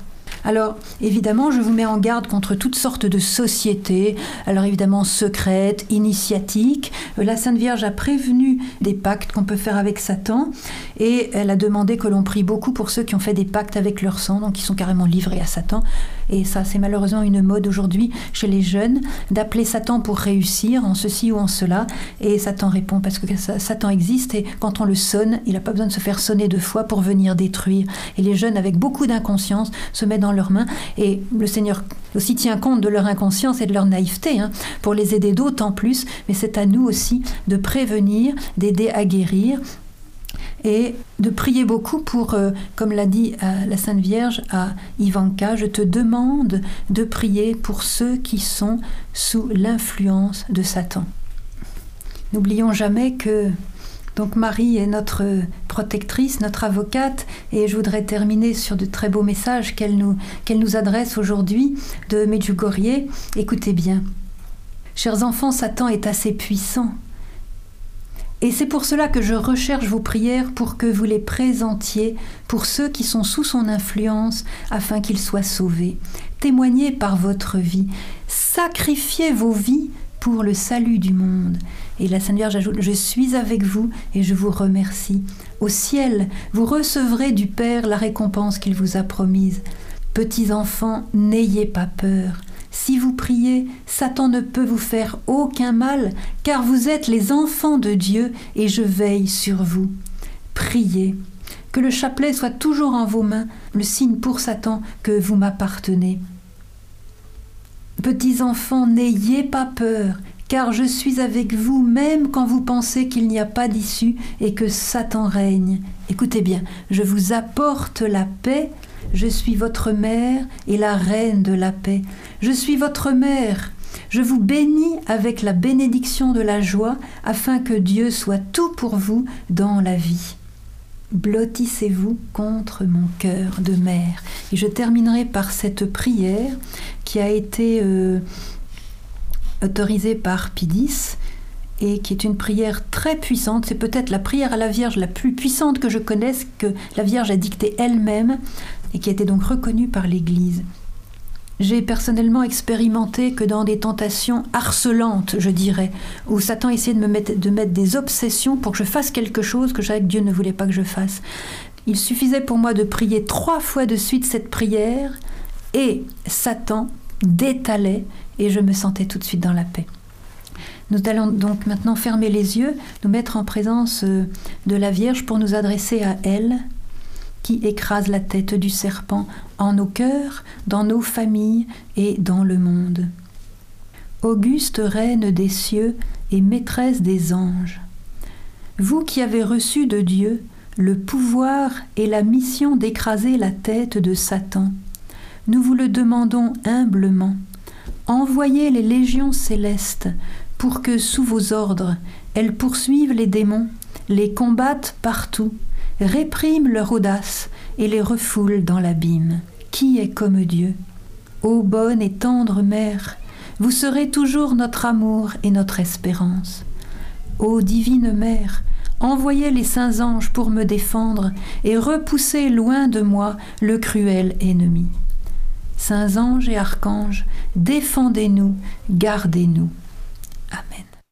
Alors, évidemment, je vous mets en garde contre toutes sortes de sociétés, alors évidemment secrètes, initiatiques. La Sainte Vierge a prévenu des pactes qu'on peut faire avec Satan, et elle a demandé que l'on prie beaucoup pour ceux qui ont fait des pactes avec leur sang, donc qui sont carrément livrés à Satan. Et ça, c'est malheureusement une mode aujourd'hui chez les jeunes, d'appeler Satan pour réussir en ceci ou en cela. Et Satan répond parce que Satan existe, et quand on le sonne, il n'a pas besoin de se faire sonner deux fois pour venir détruire. Et les jeunes, avec beaucoup d'inconscience, se mettent dans leurs mains. Et le Seigneur aussi tient compte de leur inconscience et de leur naïveté, hein, pour les aider d'autant plus. Mais c'est à nous aussi de prévenir, d'aider à guérir et de prier beaucoup pour, euh, comme l'a dit euh, la Sainte Vierge à Ivanka, je te demande de prier pour ceux qui sont sous l'influence de Satan. N'oublions jamais que donc Marie est notre protectrice, notre avocate, et je voudrais terminer sur de très beaux messages qu'elle nous, adresse aujourd'hui de Medjugorje. Écoutez bien. Chers enfants, Satan est assez puissant. Et c'est pour cela que je recherche vos prières pour que vous les présentiez pour ceux qui sont sous son influence afin qu'ils soient sauvés. Témoignez par votre vie. Sacrifiez vos vies pour le salut du monde. Et la Sainte Vierge ajoute, je suis avec vous et je vous remercie. Au ciel, vous recevrez du Père la récompense qu'il vous a promise. Petits enfants, n'ayez pas peur. Si vous priez, Satan ne peut vous faire aucun mal, car vous êtes les enfants de Dieu et je veille sur vous. Priez. Que le chapelet soit toujours en vos mains, le signe pour Satan que vous m'appartenez. Petits enfants, n'ayez pas peur, car je suis avec vous même quand vous pensez qu'il n'y a pas d'issue et que Satan règne. Écoutez bien, je vous apporte la paix, je suis votre mère et la reine de la paix. Je suis votre mère, je vous bénis avec la bénédiction de la joie, afin que Dieu soit tout pour vous dans la vie. Blottissez-vous contre mon cœur de mère. Et je terminerai par cette prière qui a été euh, autorisée par Pidis et qui est une prière très puissante. C'est peut-être la prière à la Vierge la plus puissante que je connaisse, que la Vierge a dictée elle-même et qui a été donc reconnue par l'Église. J'ai personnellement expérimenté que dans des tentations harcelantes, je dirais, où Satan essayait de me mettre, de mettre des obsessions pour que je fasse quelque chose que je savais que Dieu ne voulait pas que je fasse. Il suffisait pour moi de prier trois fois de suite cette prière et Satan détalait et je me sentais tout de suite dans la paix. Nous allons donc maintenant fermer les yeux, nous mettre en présence euh, de la Vierge pour nous adresser à elle qui écrase la tête du serpent en nos cœurs, dans nos familles et dans le monde. Auguste reine des cieux et maîtresse des anges, vous qui avez reçu de Dieu le pouvoir et la mission d'écraser la tête de Satan, nous vous le demandons humblement. Envoyez les légions célestes pour que, sous vos ordres, elles poursuivent les démons, les combattent partout répriment leur audace et les refoulent dans l'abîme. Qui est comme Dieu? Ô bonne et tendre mère, vous serez toujours notre amour et notre espérance. Ô divine mère, envoyez les saints anges pour me défendre et repoussez loin de moi le cruel ennemi. Saints anges et archanges, défendez-nous, gardez-nous. Amen.